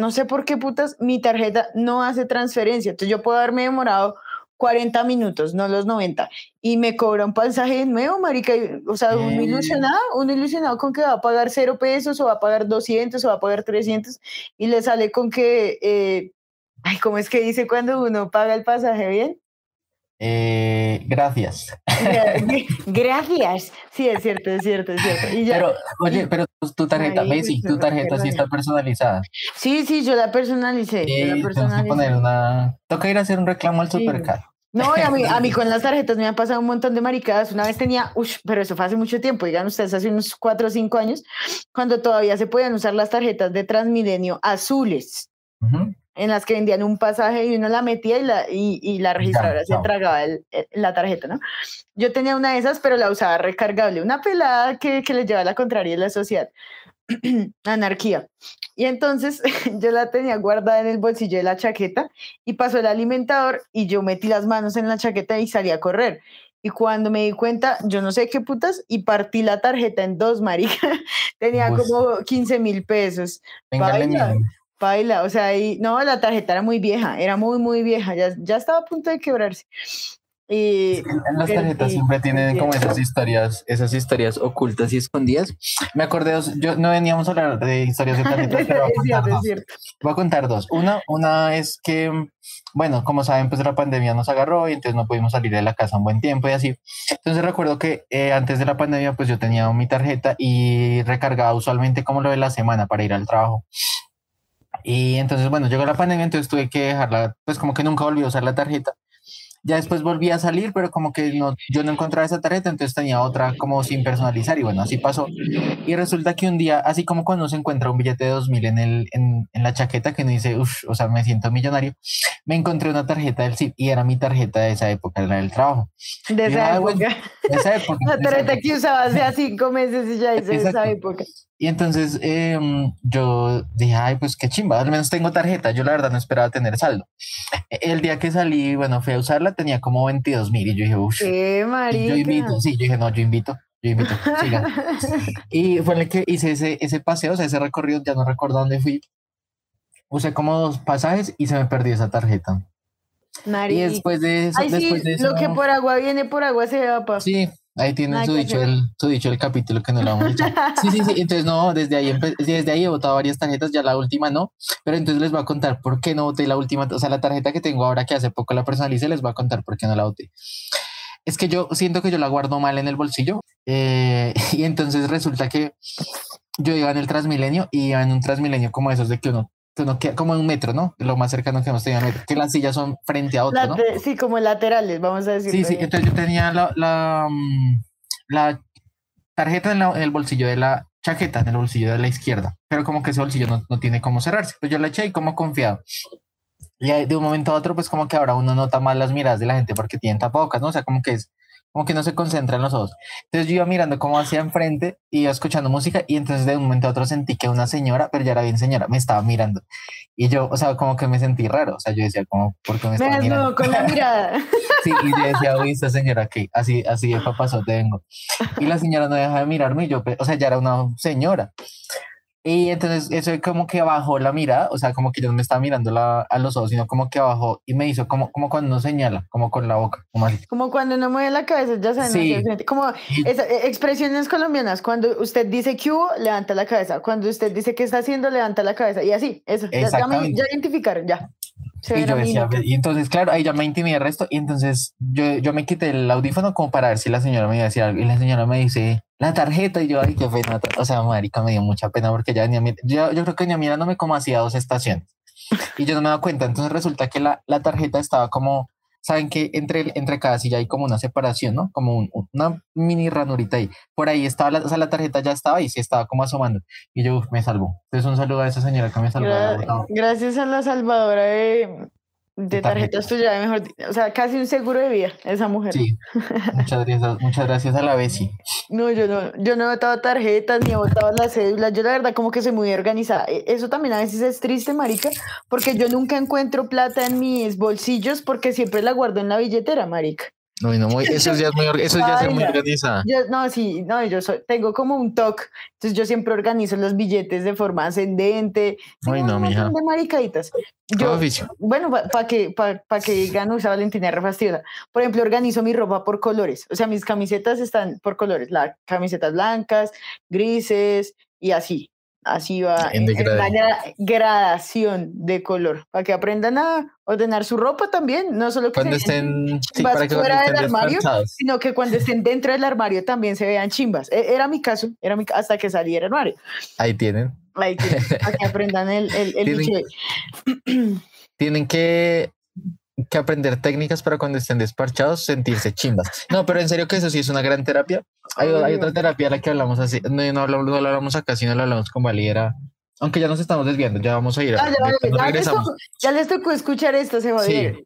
no sé por qué putas, mi tarjeta no hace transferencia. Entonces yo puedo haberme demorado 40 minutos, no los 90, y me cobra un pasaje nuevo, marica. O sea, uno Eh. ilusionado, uno ilusionado con que va a pagar cero pesos, o va a pagar 200, o va a pagar 300, y le sale con que, eh, ay, ¿cómo es que dice cuando uno paga el pasaje bien? Eh, gracias. Gracias. Sí, es cierto, es cierto, es cierto. Y ya- Pero, oye, pero tu, tarjeta, Messi, pues, tu tarjeta sí perdón. está personalizada. sí, sí, yo la personalicé. yo la tenemos que poner una. Toca ir a hacer un reclamo al Sí. supercar. No, a mí, a mí con las tarjetas me han pasado un montón de maricadas. Una vez tenía, uff, pero eso fue hace mucho tiempo, digan ustedes, hace unos cuatro o cinco años, cuando todavía se podían usar las tarjetas de Transmilenio azules, Ujú. En las que vendían un pasaje y uno la metía y la, y, y la registradora se tragaba el- el- la tarjeta, ¿no? Yo tenía una de esas, pero la usaba recargable, una pelada que, que le lleva la contraria de la sociedad. Anarquía. Y entonces yo la tenía guardada en el bolsillo de la chaqueta y pasó el alimentador y yo metí las manos en la chaqueta y salí a correr. Y cuando me di cuenta, yo no sé qué putas, y partí la tarjeta en dos, marica. Tenía como 15 mil pesos. Véngale, Baila, o sea, y, no, la tarjeta era muy vieja, era muy, muy vieja, ya, ya estaba a punto de quebrarse. Y, Las tarjetas sí, siempre tienen sí. como esas historias, esas historias ocultas y escondidas. Me acordé, yo no veníamos a hablar de historias de tarjetas, pero voy a cierto, dos. Voy a contar dos. Una, una es que, bueno, como saben, pues la pandemia nos agarró y entonces no pudimos salir de la casa un buen tiempo y así. Entonces recuerdo que eh, antes de la pandemia, pues yo tenía mi tarjeta y recargaba usualmente como lo de la semana para ir al trabajo. Y entonces, bueno, llegó la pandemia, entonces tuve que dejarla, pues como que nunca volví a usar la tarjeta. Ya después volví a salir, pero como que no, yo no encontraba esa tarjeta, entonces tenía otra como sin personalizar y bueno, así pasó. Y resulta que un día, así como cuando se encuentra un billete de 2000 en, el, en, en la chaqueta, que uno dice, uff, o sea, me siento millonario, me encontré una tarjeta del CIP y era mi tarjeta de esa época, la del trabajo. De esa ah, bueno, época. de esa época. La esa tarjeta que usaba hace cinco meses y ya hice esa Exacto. época. Y entonces em, yo dije, ay, pues qué chimba, al menos tengo tarjeta. Yo la verdad no esperaba tener saldo. E- El día que salí, bueno, fui a usarla, tenía como 22 mil y yo dije, uff, yo invito, sí, yo dije, no, yo invito, yo invito, siga. Y fue en el que hice ese, ese paseo, o sea, ese recorrido, ya no recuerdo dónde fui. Usé como dos pasajes y se me perdió esa tarjeta. Y Marica. después de eso, Ay, sí, después de eso, lo que por agua viene, por agua se va, pa. sí, ahí tienen su dicho, el, su dicho el capítulo que no lo vamos a echar. Sí, sí, sí, entonces no, desde ahí, desde ahí he botado varias tarjetas, ya la última no, pero entonces les voy a contar por qué no boté la última, o sea, la tarjeta que tengo ahora que hace poco la personalicé, les voy a contar por qué no la boté. Es que yo siento que yo la guardo mal en el bolsillo eh, y entonces resulta que yo iba en el Transmilenio y iba en un Transmilenio como esos de que uno, que queda como en un metro, ¿no? Lo más cercano que hemos tenido metro, que las sillas son frente a otro, ¿no? Sí, como laterales, vamos a decir. Sí, sí, entonces yo tenía la, la, mm, la tarjeta en, la- en el bolsillo de la chaqueta, en el bolsillo de la izquierda, pero como que ese bolsillo no, no tiene cómo cerrarse. Pues yo la eché y como confiado. Y de un momento a otro, pues como que ahora uno nota más las miradas de la gente porque tienen tapabocas, ¿no? O sea, como que es, como que no se concentra en los ojos. Entonces yo iba mirando como hacia enfrente y iba escuchando música y entonces de un momento a otro sentí que una señora, pero ya era bien señora, me estaba mirando. Y yo, o sea, como que me sentí raro, o sea, yo decía como, ¿por qué me estaba mirando? con la mirada. Sí, y yo decía, uy, esta señora que así, así de papazote vengo. Y la señora no deja de mirarme y yo, o sea, ya era una señora. Y entonces eso como que bajó la mirada, o sea, como que yo no me estaba mirando la- a los ojos, sino como que bajó y me hizo como, como cuando uno señala, como con la boca, como así. Como cuando uno mueve la cabeza, ya saben, Sí. como esa- eh, expresiones colombianas, cuando usted dice que hubo, levanta la cabeza, cuando usted dice que está haciendo, levanta la cabeza, y así, eso, ya, ya, me, ya identificaron, ya. Se Y yo decía, y entonces, claro, ahí ya me intimidé el resto. Y entonces yo, yo me quité el audífono como para ver si la señora me iba a decir algo. Y la señora me dice, la tarjeta. Y yo, ay, qué pena. O sea, marica, me dio mucha pena porque ya venía, yo, yo creo que venía mirándome como hacía dos estaciones. Y yo no me daba cuenta. Entonces resulta que la, la tarjeta estaba como, saben que entre, entre cada silla hay como una separación, ¿no? Como un- una mini ranurita ahí. Por ahí estaba, la, o sea, la tarjeta ya estaba y sí estaba como asomando. Y yo, uf, me salvó. Entonces un saludo a esa señora que me salvó. Gra- gracias a la salvadora de, de tarjetas tuyas, mejor, o sea, casi un seguro de vida, esa mujer. Sí, muchas gracias, muchas gracias a la Besi. No, yo no, yo no he botado tarjetas ni he botado las cédulas. Yo la verdad como que soy muy organizada. E- Eso también a veces es triste, marica, porque yo nunca encuentro plata en mis bolsillos porque siempre la guardo en la billetera, marica. No, no, muy, eso ya es muy, eso ya muy Baila. organizada. Yo, no, sí, no, yo soy, tengo como un TOC, entonces yo siempre organizo los billetes de forma ascendente. Ay, no, mija. de maricaditas. Yo, oficio. bueno, para que, pa, pa que digan, usa Valentina es re fastidiosa. Por ejemplo, organizo mi ropa por colores. O sea, mis camisetas están por colores. Las camisetas blancas, grises y así. Así va. En en- la gradación de color. Para que aprendan a ordenar su ropa también. No solo que Cuando se estén, sí, para que fuera del armario, sino que cuando estén dentro del armario también se vean chimbas. E- Era mi caso, era mi, hasta que salí del armario. Ahí tienen. Ahí tienen, para que aprendan el, el, el Tienen- dicho de- Tienen que, que aprender técnicas para cuando estén desparchados sentirse chimbas. No, pero en serio que eso sí es una gran terapia. Hay, otra terapia a la que hablamos así, no, no, hablamos, no la hablamos acá, sino la hablamos con Valiera. Aunque ya nos estamos desviando, ya vamos a ir. a- Ah, ya, ya ya les tocó- ya les tocó escuchar esto, se jodieron.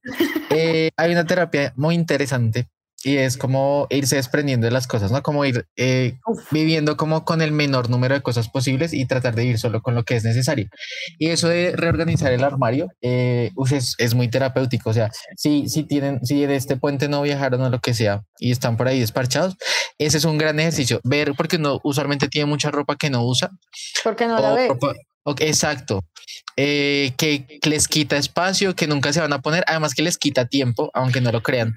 Eh, hay una terapia muy interesante y es como irse desprendiendo de las cosas, ¿no? Como ir eh, viviendo como con el menor número de cosas posibles y tratar de vivir solo con lo que es necesario. Y eso de reorganizar el armario eh, es, es muy terapéutico. O sea, si, si tienen, si de este puente no viajaron o lo que sea y están por ahí desparchados, ese es un gran ejercicio. Ver, porque uno usualmente tiene mucha ropa que no usa Porque no la ve. ropa- Ok, exacto. Eh, que les quita espacio, que nunca se van a poner, además que les quita tiempo, aunque no lo crean.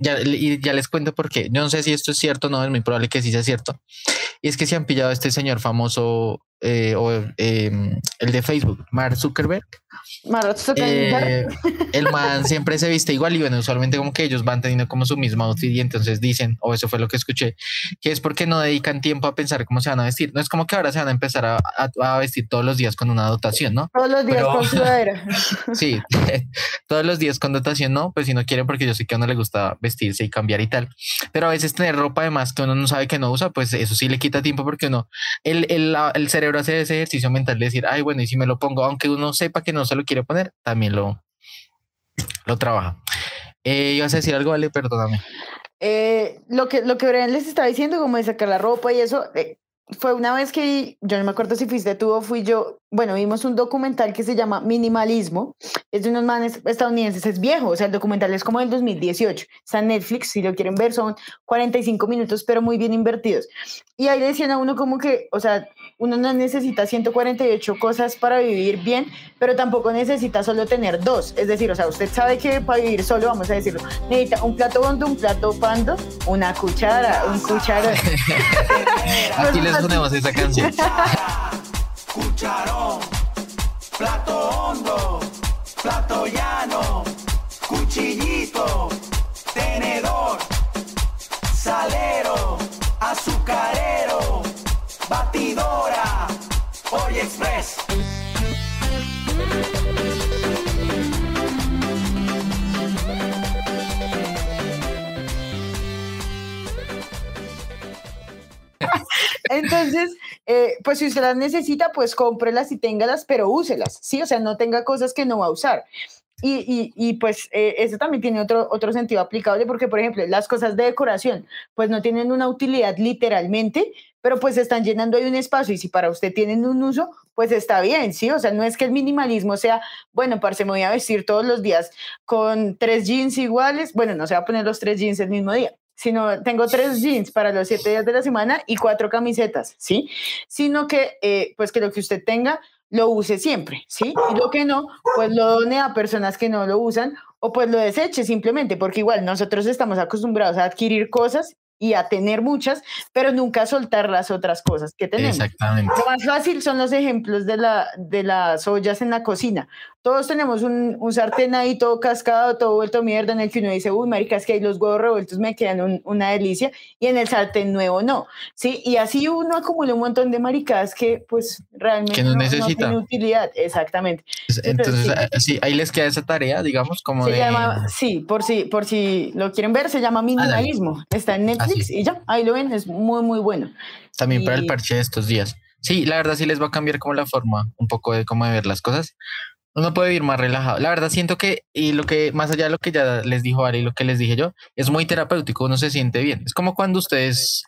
Ya, y ya les cuento por qué. Yo no sé si esto es cierto o no, es muy probable que sí sea cierto. Y es que se han pillado a este señor famoso, eh, o eh, el de Facebook, Mark Zuckerberg. Mark Zuckerberg. Eh, el man siempre se viste igual y bueno, usualmente como que ellos van teniendo como su mismo outfit y entonces dicen, o eso fue lo que escuché, que es porque no dedican tiempo a pensar cómo se van a vestir. No es como que ahora se van a empezar a, a- a vestir todos los días con una dotación, ¿no? Todos los días pero- con sudadera. Sí, todos los días con dotación no, pues si no quieren porque yo sé que a uno le gusta vestirse y cambiar y tal. Pero a veces tener ropa además que uno no sabe que no usa, pues eso sí le quita tiempo porque uno, el, el, el cerebro hace ese ejercicio mental de decir, ay, bueno, y si me lo pongo, aunque uno sepa que no se lo quiere poner, también lo, lo trabaja. Eh, ¿Ibas a decir algo, Vale? Perdóname. Eh, lo que lo que Brian les estaba diciendo, como de sacar la ropa y eso, eh, fue una vez que yo no me acuerdo si fuiste tú o fui yo. Bueno, vimos un documental que se llama Minimalismo. Es de unos manes estadounidenses, es viejo, o sea, el documental es como del 2018. Está en Netflix, si lo quieren ver, son 45 minutos, pero muy bien invertidos. Y ahí le decían a uno como que, o sea, uno no necesita 148 cosas para vivir bien, pero tampoco necesita solo tener dos. Es decir, o sea, usted sabe que para vivir solo, vamos a decirlo, necesita un plato hondo, un plato pando, una cuchara, un cuchara. Aquí les ponemos esa canción. Cucharón, plato hondo, plato llano, cuchillito, tenedor, salero, azucarero, batidora, Oye Express. Entonces, eh, pues si usted las necesita, pues cómprelas y téngalas, pero úselas, ¿sí? O sea, no tenga cosas que no va a usar. Y, y, y pues eh, eso también tiene otro, otro sentido aplicable porque, por ejemplo, las cosas de decoración, pues no tienen una utilidad literalmente, pero pues están llenando ahí un espacio y si para usted tienen un uso, pues está bien, ¿sí? O sea, no es que el minimalismo sea, bueno, parce, me voy a vestir todos los días con tres jeans iguales, bueno, no se va a poner los tres jeans el mismo día, sino tengo tres jeans para los siete días de la semana y cuatro camisetas, ¿sí? Sino que, eh, pues que lo que usted tenga lo use siempre, ¿sí? Y lo que no, pues lo done a personas que no lo usan o pues lo deseche simplemente, porque igual nosotros estamos acostumbrados a adquirir cosas y a tener muchas, pero nunca soltar las otras cosas que tenemos. Exactamente. Lo más fácil son los ejemplos de, la, de las ollas en la cocina. Todos tenemos un, un sartén ahí todo cascado, todo vuelto mierda, en el que uno dice, uy, marica, es que ahí los huevos revueltos me quedan un- una delicia, y en el sartén nuevo no, ¿sí? Y así uno acumula un montón de maricadas que, pues, realmente Que no necesita. tiene utilidad, exactamente. Entonces, sí. ah, sí, ahí les queda esa tarea, digamos, como Se de... llama, sí, por si, por si lo quieren ver, se llama minimalismo. Está en Netflix y ya, ahí lo ven, es muy, muy bueno. También para el y- parche de estos días. Sí, la verdad sí les va a cambiar como la forma, un poco de cómo de ver las cosas. Uno puede vivir más relajado. La verdad siento que, y lo que, más allá de lo que ya les dijo Ari y lo que les dije yo, es muy terapéutico, uno se siente bien. Es como cuando ustedes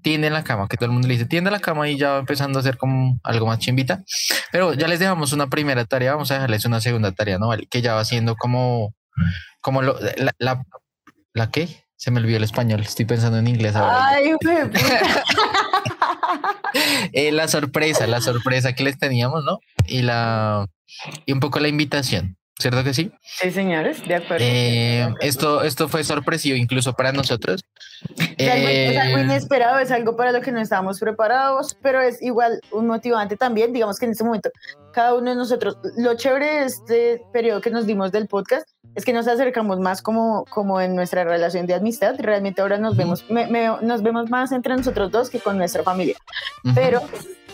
tienden la cama, que todo el mundo le dice, tiende la cama y ya va empezando a hacer como algo más chimbita. Pero ya les dejamos una primera tarea, vamos a dejarles una segunda tarea, ¿no? Que ya va siendo como, como lo, la, la, ¿la qué? Se me olvidó el español, estoy pensando en inglés ahora. Ay. Eh, la sorpresa, la sorpresa que les teníamos, ¿no? Y la y un poco la invitación, ¿cierto que sí? sí, señores, de acuerdo. Eh, esto, esto fue sorpresivo incluso para nosotros. Es algo, es algo Eh, inesperado, es algo para lo que no estábamos preparados, pero es igual un motivante también. Digamos que en este momento, cada uno de nosotros, lo chévere de este periodo que nos dimos del podcast es que nos acercamos más como, como en nuestra relación de amistad. Realmente ahora nos Ujú. vemos, me- me- nos vemos más entre nosotros dos que con nuestra familia. ujú, Pero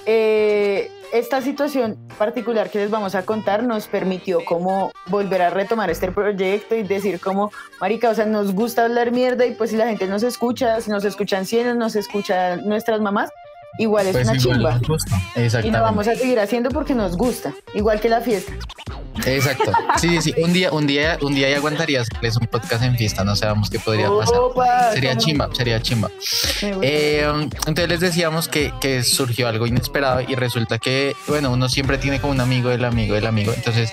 eh, esta situación particular que les vamos a contar nos permitió como volver a retomar este proyecto y decir como, marica, o sea, nos gusta hablar mierda y pues si la gente nos escucha, si nos escuchan cienes, nos escuchan nuestras mamás, igual es pues una igual, chimba. Y lo vamos a seguir haciendo porque nos gusta, igual que la fiesta. Exacto. Sí, sí, sí. Un día, un día, un día ya aguantarías que es un podcast en fiesta, no sabemos qué podría pasar. Opa, Sería chimba, sería chimba. Eh, entonces les decíamos que, que surgió algo inesperado y resulta que, bueno, uno siempre tiene como un amigo del amigo del amigo. Entonces,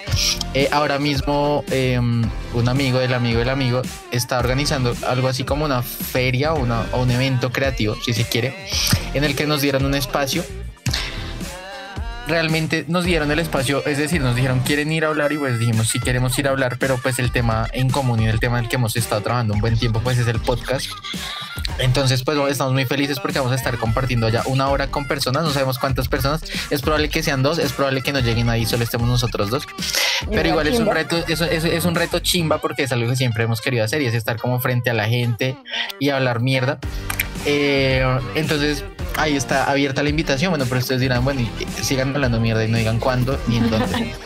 eh, ahora mismo eh, un amigo del amigo del amigo está organizando algo así como una feria o, una- o un evento creativo, si se quiere, en el que nos dieran un espacio realmente nos dieron el espacio, es decir, nos dijeron quieren ir a hablar y pues dijimos sí queremos ir a hablar, pero pues el tema en común y el tema en el que hemos estado trabajando un buen tiempo pues es el podcast. Entonces pues estamos muy felices porque vamos a estar compartiendo ya una hora con personas, no sabemos cuántas personas, es probable que sean dos, es probable que no lleguen ahí, solo estemos nosotros dos, pero igual es un reto, es, es, es un reto chimba porque es algo que siempre hemos querido hacer y es estar como frente a la gente y hablar mierda. Eh, entonces ahí está abierta la invitación. Bueno, pero ustedes dirán, bueno, y sigan hablando mierda y no digan cuándo ni en dónde.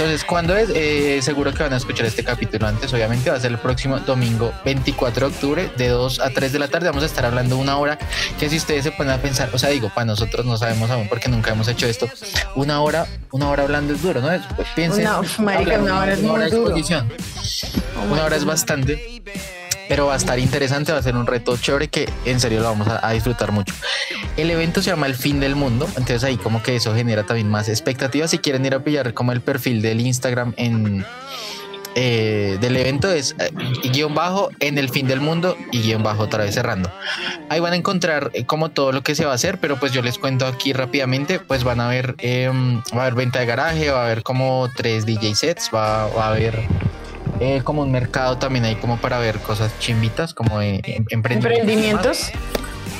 Entonces, ¿cuándo es? Eh, seguro que van a escuchar este capítulo antes. Obviamente va a ser el próximo domingo 24 de octubre de 2 a 3 de la tarde. Vamos a estar hablando una hora que si ustedes se ponen a pensar, o sea, digo, para nosotros no sabemos aún porque nunca hemos hecho esto. Una hora, una hora hablando es duro, ¿no? Es- pues, piensen. Una- marica, una hora es muy duro. exposición. Una hora es bastante pero va a estar interesante, va a ser un reto chévere que en serio lo vamos a, disfrutar mucho. El evento se llama El Fin del Mundo, entonces ahí como que eso genera también más expectativas. Si quieren ir a pillar como el perfil del Instagram en eh, del evento es eh, guion bajo en el fin del mundo y guion bajo otra vez cerrando. Ahí van a encontrar eh, como todo lo que se va a hacer, pero pues yo les cuento aquí rápidamente, pues van a ver, eh, va a haber venta de garaje, va a haber como tres DJ sets, va, va a haber eh, como un mercado también ahí como para ver cosas chimbitas, como de em- emprendimientos. Emprendimientos.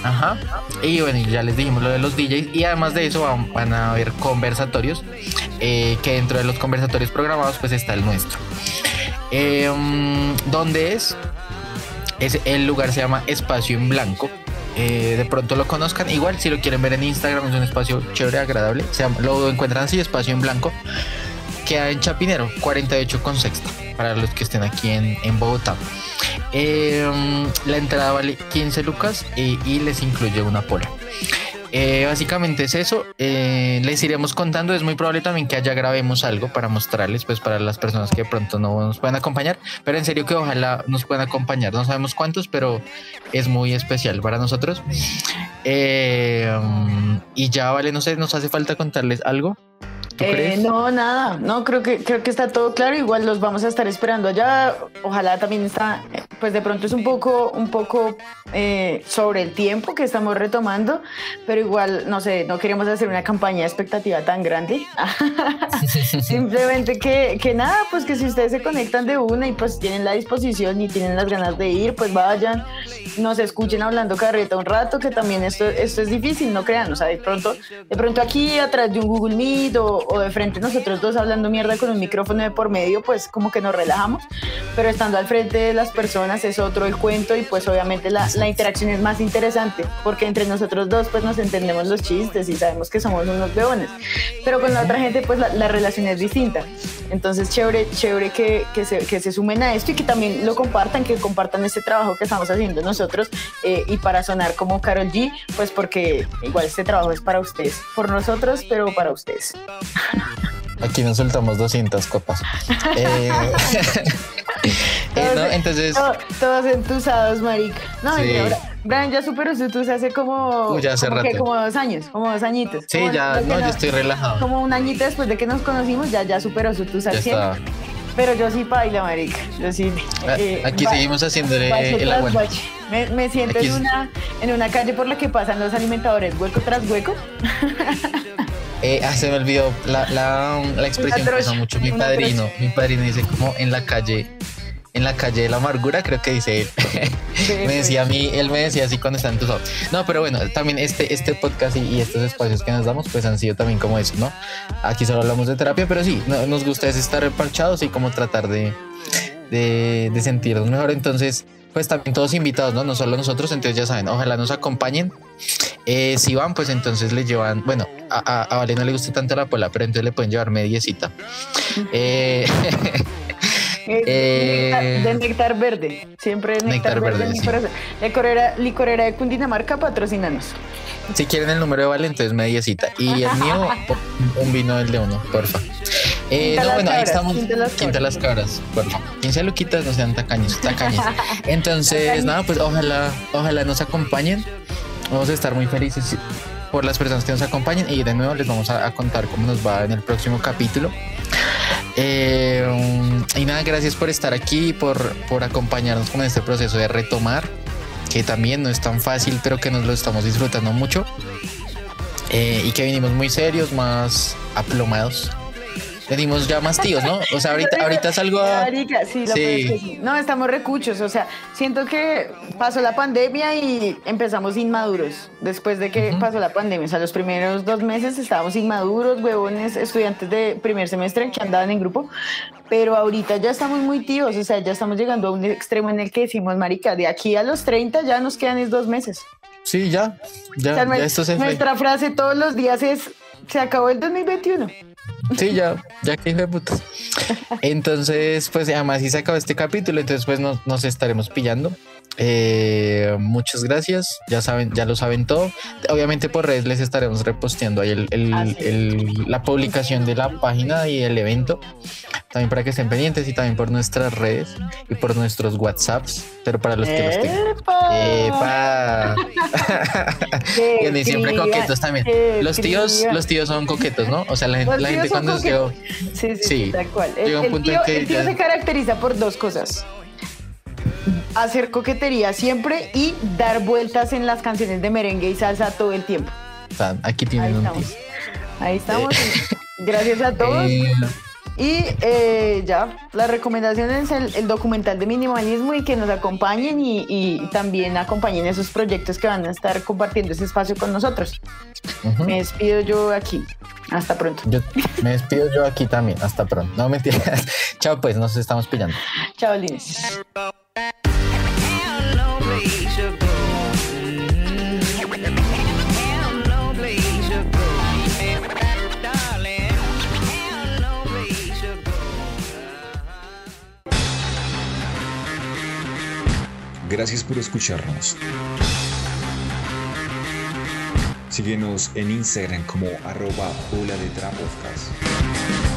Ajá. Y bueno, ya les dijimos lo de los DJs. Y además de eso van, van a haber conversatorios. eh, que dentro de los conversatorios programados, pues está el nuestro. Eh, ¿Dónde es? es? El lugar se llama Espacio en Blanco. Eh, de pronto lo conozcan. Igual, si lo quieren ver en Instagram, es un espacio chévere, agradable. Se lo encuentran así, Espacio en Blanco. Queda en Chapinero, 48 con sexta, para los que estén aquí en, Bogotá. Eh, la entrada vale 15 lucas y les incluye una pola. Eh, básicamente es eso. Eh, les iremos contando. Es muy probable también que allá grabemos algo para mostrarles, pues para las personas que de pronto no nos puedan acompañar. Pero en serio que ojalá nos puedan acompañar. No sabemos cuántos, pero es muy especial para nosotros. Eh, y ya, vale, no sé, nos hace falta contarles algo. ¿Tú Eh, crees? no, nada, no, creo que, creo que está todo claro, igual los vamos a estar esperando allá, ojalá también está, pues de pronto es un poco, un poco eh, sobre el tiempo que estamos retomando, pero igual, no sé, no queremos hacer una campaña de expectativa tan grande, simplemente que, que nada, pues que si ustedes se conectan de una y pues tienen la disposición y tienen las ganas de ir, pues vayan, nos escuchen hablando carreta un rato, que también esto, esto es difícil, no crean, o sea, de pronto, de pronto aquí atrás de un Google Meet o, o de frente nosotros dos hablando mierda con un micrófono de por medio, pues como que nos relajamos, pero estando al frente de las personas es otro el cuento y pues obviamente la, la interacción es más interesante, porque entre nosotros dos pues nos entendemos los chistes y sabemos que somos unos leones, pero con la otra gente pues la, la relación es distinta. Entonces, chévere, chévere que, que, se, que se sumen a esto y que también lo compartan, que compartan este trabajo que estamos haciendo nosotros eh, y para sonar como Carol G, pues porque igual este trabajo es para ustedes, por nosotros, pero para ustedes. Aquí nos soltamos 200 copas. Eh, eh, no, entonces, To- todos entusados, marica. No, Sí. Brian ya superó su tusa hace como, Uy, ya hace como, que rato. como dos años, como dos añitos. sí, Como ya, no, yo estoy relajado. Como un añito después de que nos conocimos, ya, ya superó su tusa Ya al 100. está. Pero yo sí baila, marica. Yo sí. Ah, eh, Aquí ba- seguimos haciéndole bache el bache. Me, me siento Aquí en una, en una calle por la que pasan los alimentadores, hueco tras hueco. Eh, ah, se me olvidó la, la, la expresión que usa mucho mi padrino. Mi padrino dice como en la calle, en la calle de la amargura, creo que dice él. me decía a mí, él me decía así cuando está entusado. No, pero bueno, también este, este podcast y, y estos espacios que nos damos, pues han sido también como eso, ¿no? Aquí solo hablamos de terapia, pero sí, no- nos gusta es estar reparchados y como tratar de, de, de sentirnos mejor. Entonces, pues también todos invitados, ¿no? No solo nosotros, entonces ya saben, ojalá nos acompañen. Eh, si van, pues entonces le llevan, bueno, a, a, a Vale no le gusta tanto la pola, pero entonces le pueden llevar mediecita. Eh, Eh, de néctar verde. Siempre néctar, Néctar verde. verde, sí. Licorera, licorera de Cundinamarca, patrocínanos. Si quieren el número de Vale, entonces mediecita. Y el mío, un vino del de uno, porfa. Eh, no, bueno, ahí cabras, estamos. quinta las Quinta las cabras, porfa. 15 luquitas, no sean tacaños, tacaños. Entonces, nada, pues ojalá, ojalá nos acompañen. Vamos a estar muy felices por las personas que nos acompañen y de nuevo les vamos a, a contar cómo nos va en el próximo capítulo. Eh, y nada, gracias por estar aquí, por, por acompañarnos con este proceso de retomar, que también no es tan fácil, pero que nos lo estamos disfrutando mucho. eh, y que vinimos muy serios, más aplomados. Venimos ya más tíos, ¿no? O sea, ahorita, ahorita es algo... Marica, sí, lo Sí. que sí. No, estamos recuchos. O sea, siento que pasó la pandemia y empezamos inmaduros. Después de que pasó la pandemia, o sea, los primeros dos meses estábamos inmaduros, huevones, estudiantes de primer semestre que andaban en grupo. Pero ahorita ya estamos muy tíos. O sea, ya estamos llegando a un extremo en el que decimos, Marica, de aquí a los 30 ya nos quedan es dos meses. Sí, ya, ya, O sea, ya esto se nuestra frase todos los días es: se acabó el 2021. Sí, ya, ya que hijo de putas. Entonces, pues además sí se acabó este capítulo, entonces pues nos, nos estaremos pillando. Eh, muchas gracias, ya saben, ya lo saben todo. Obviamente por redes les estaremos reposteando ahí el, el- es. el- la publicación de la página y el evento. También para que estén pendientes y también por nuestras redes y por nuestros WhatsApps, pero para los que los tengan. ¡Epa! Y siempre coquetos también. Los tíos, los tíos son coquetos, ¿no? O sea, la gente, la gente cuando se coquetos. Sí, sí, Sí. tal cual. El, Llega un punto en tío, que el tío ya- se caracteriza por dos cosas. Hacer coquetería siempre y dar vueltas en las canciones de merengue y salsa todo el tiempo. Aquí Ahí tienen un estamos. Ahí estamos. Gracias a todos. Eh, Y eh, ya, la recomendación es el, el documental de minimalismo y que nos acompañen y, y también acompañen esos proyectos que van a estar compartiendo ese espacio con nosotros. Me despido yo aquí. Hasta pronto. Yo me despido yo aquí también. Hasta pronto. No mentiras. Chao, pues nos estamos pillando. Chao, Lines. Gracias por escucharnos. Síguenos en Instagram como arroba bola de.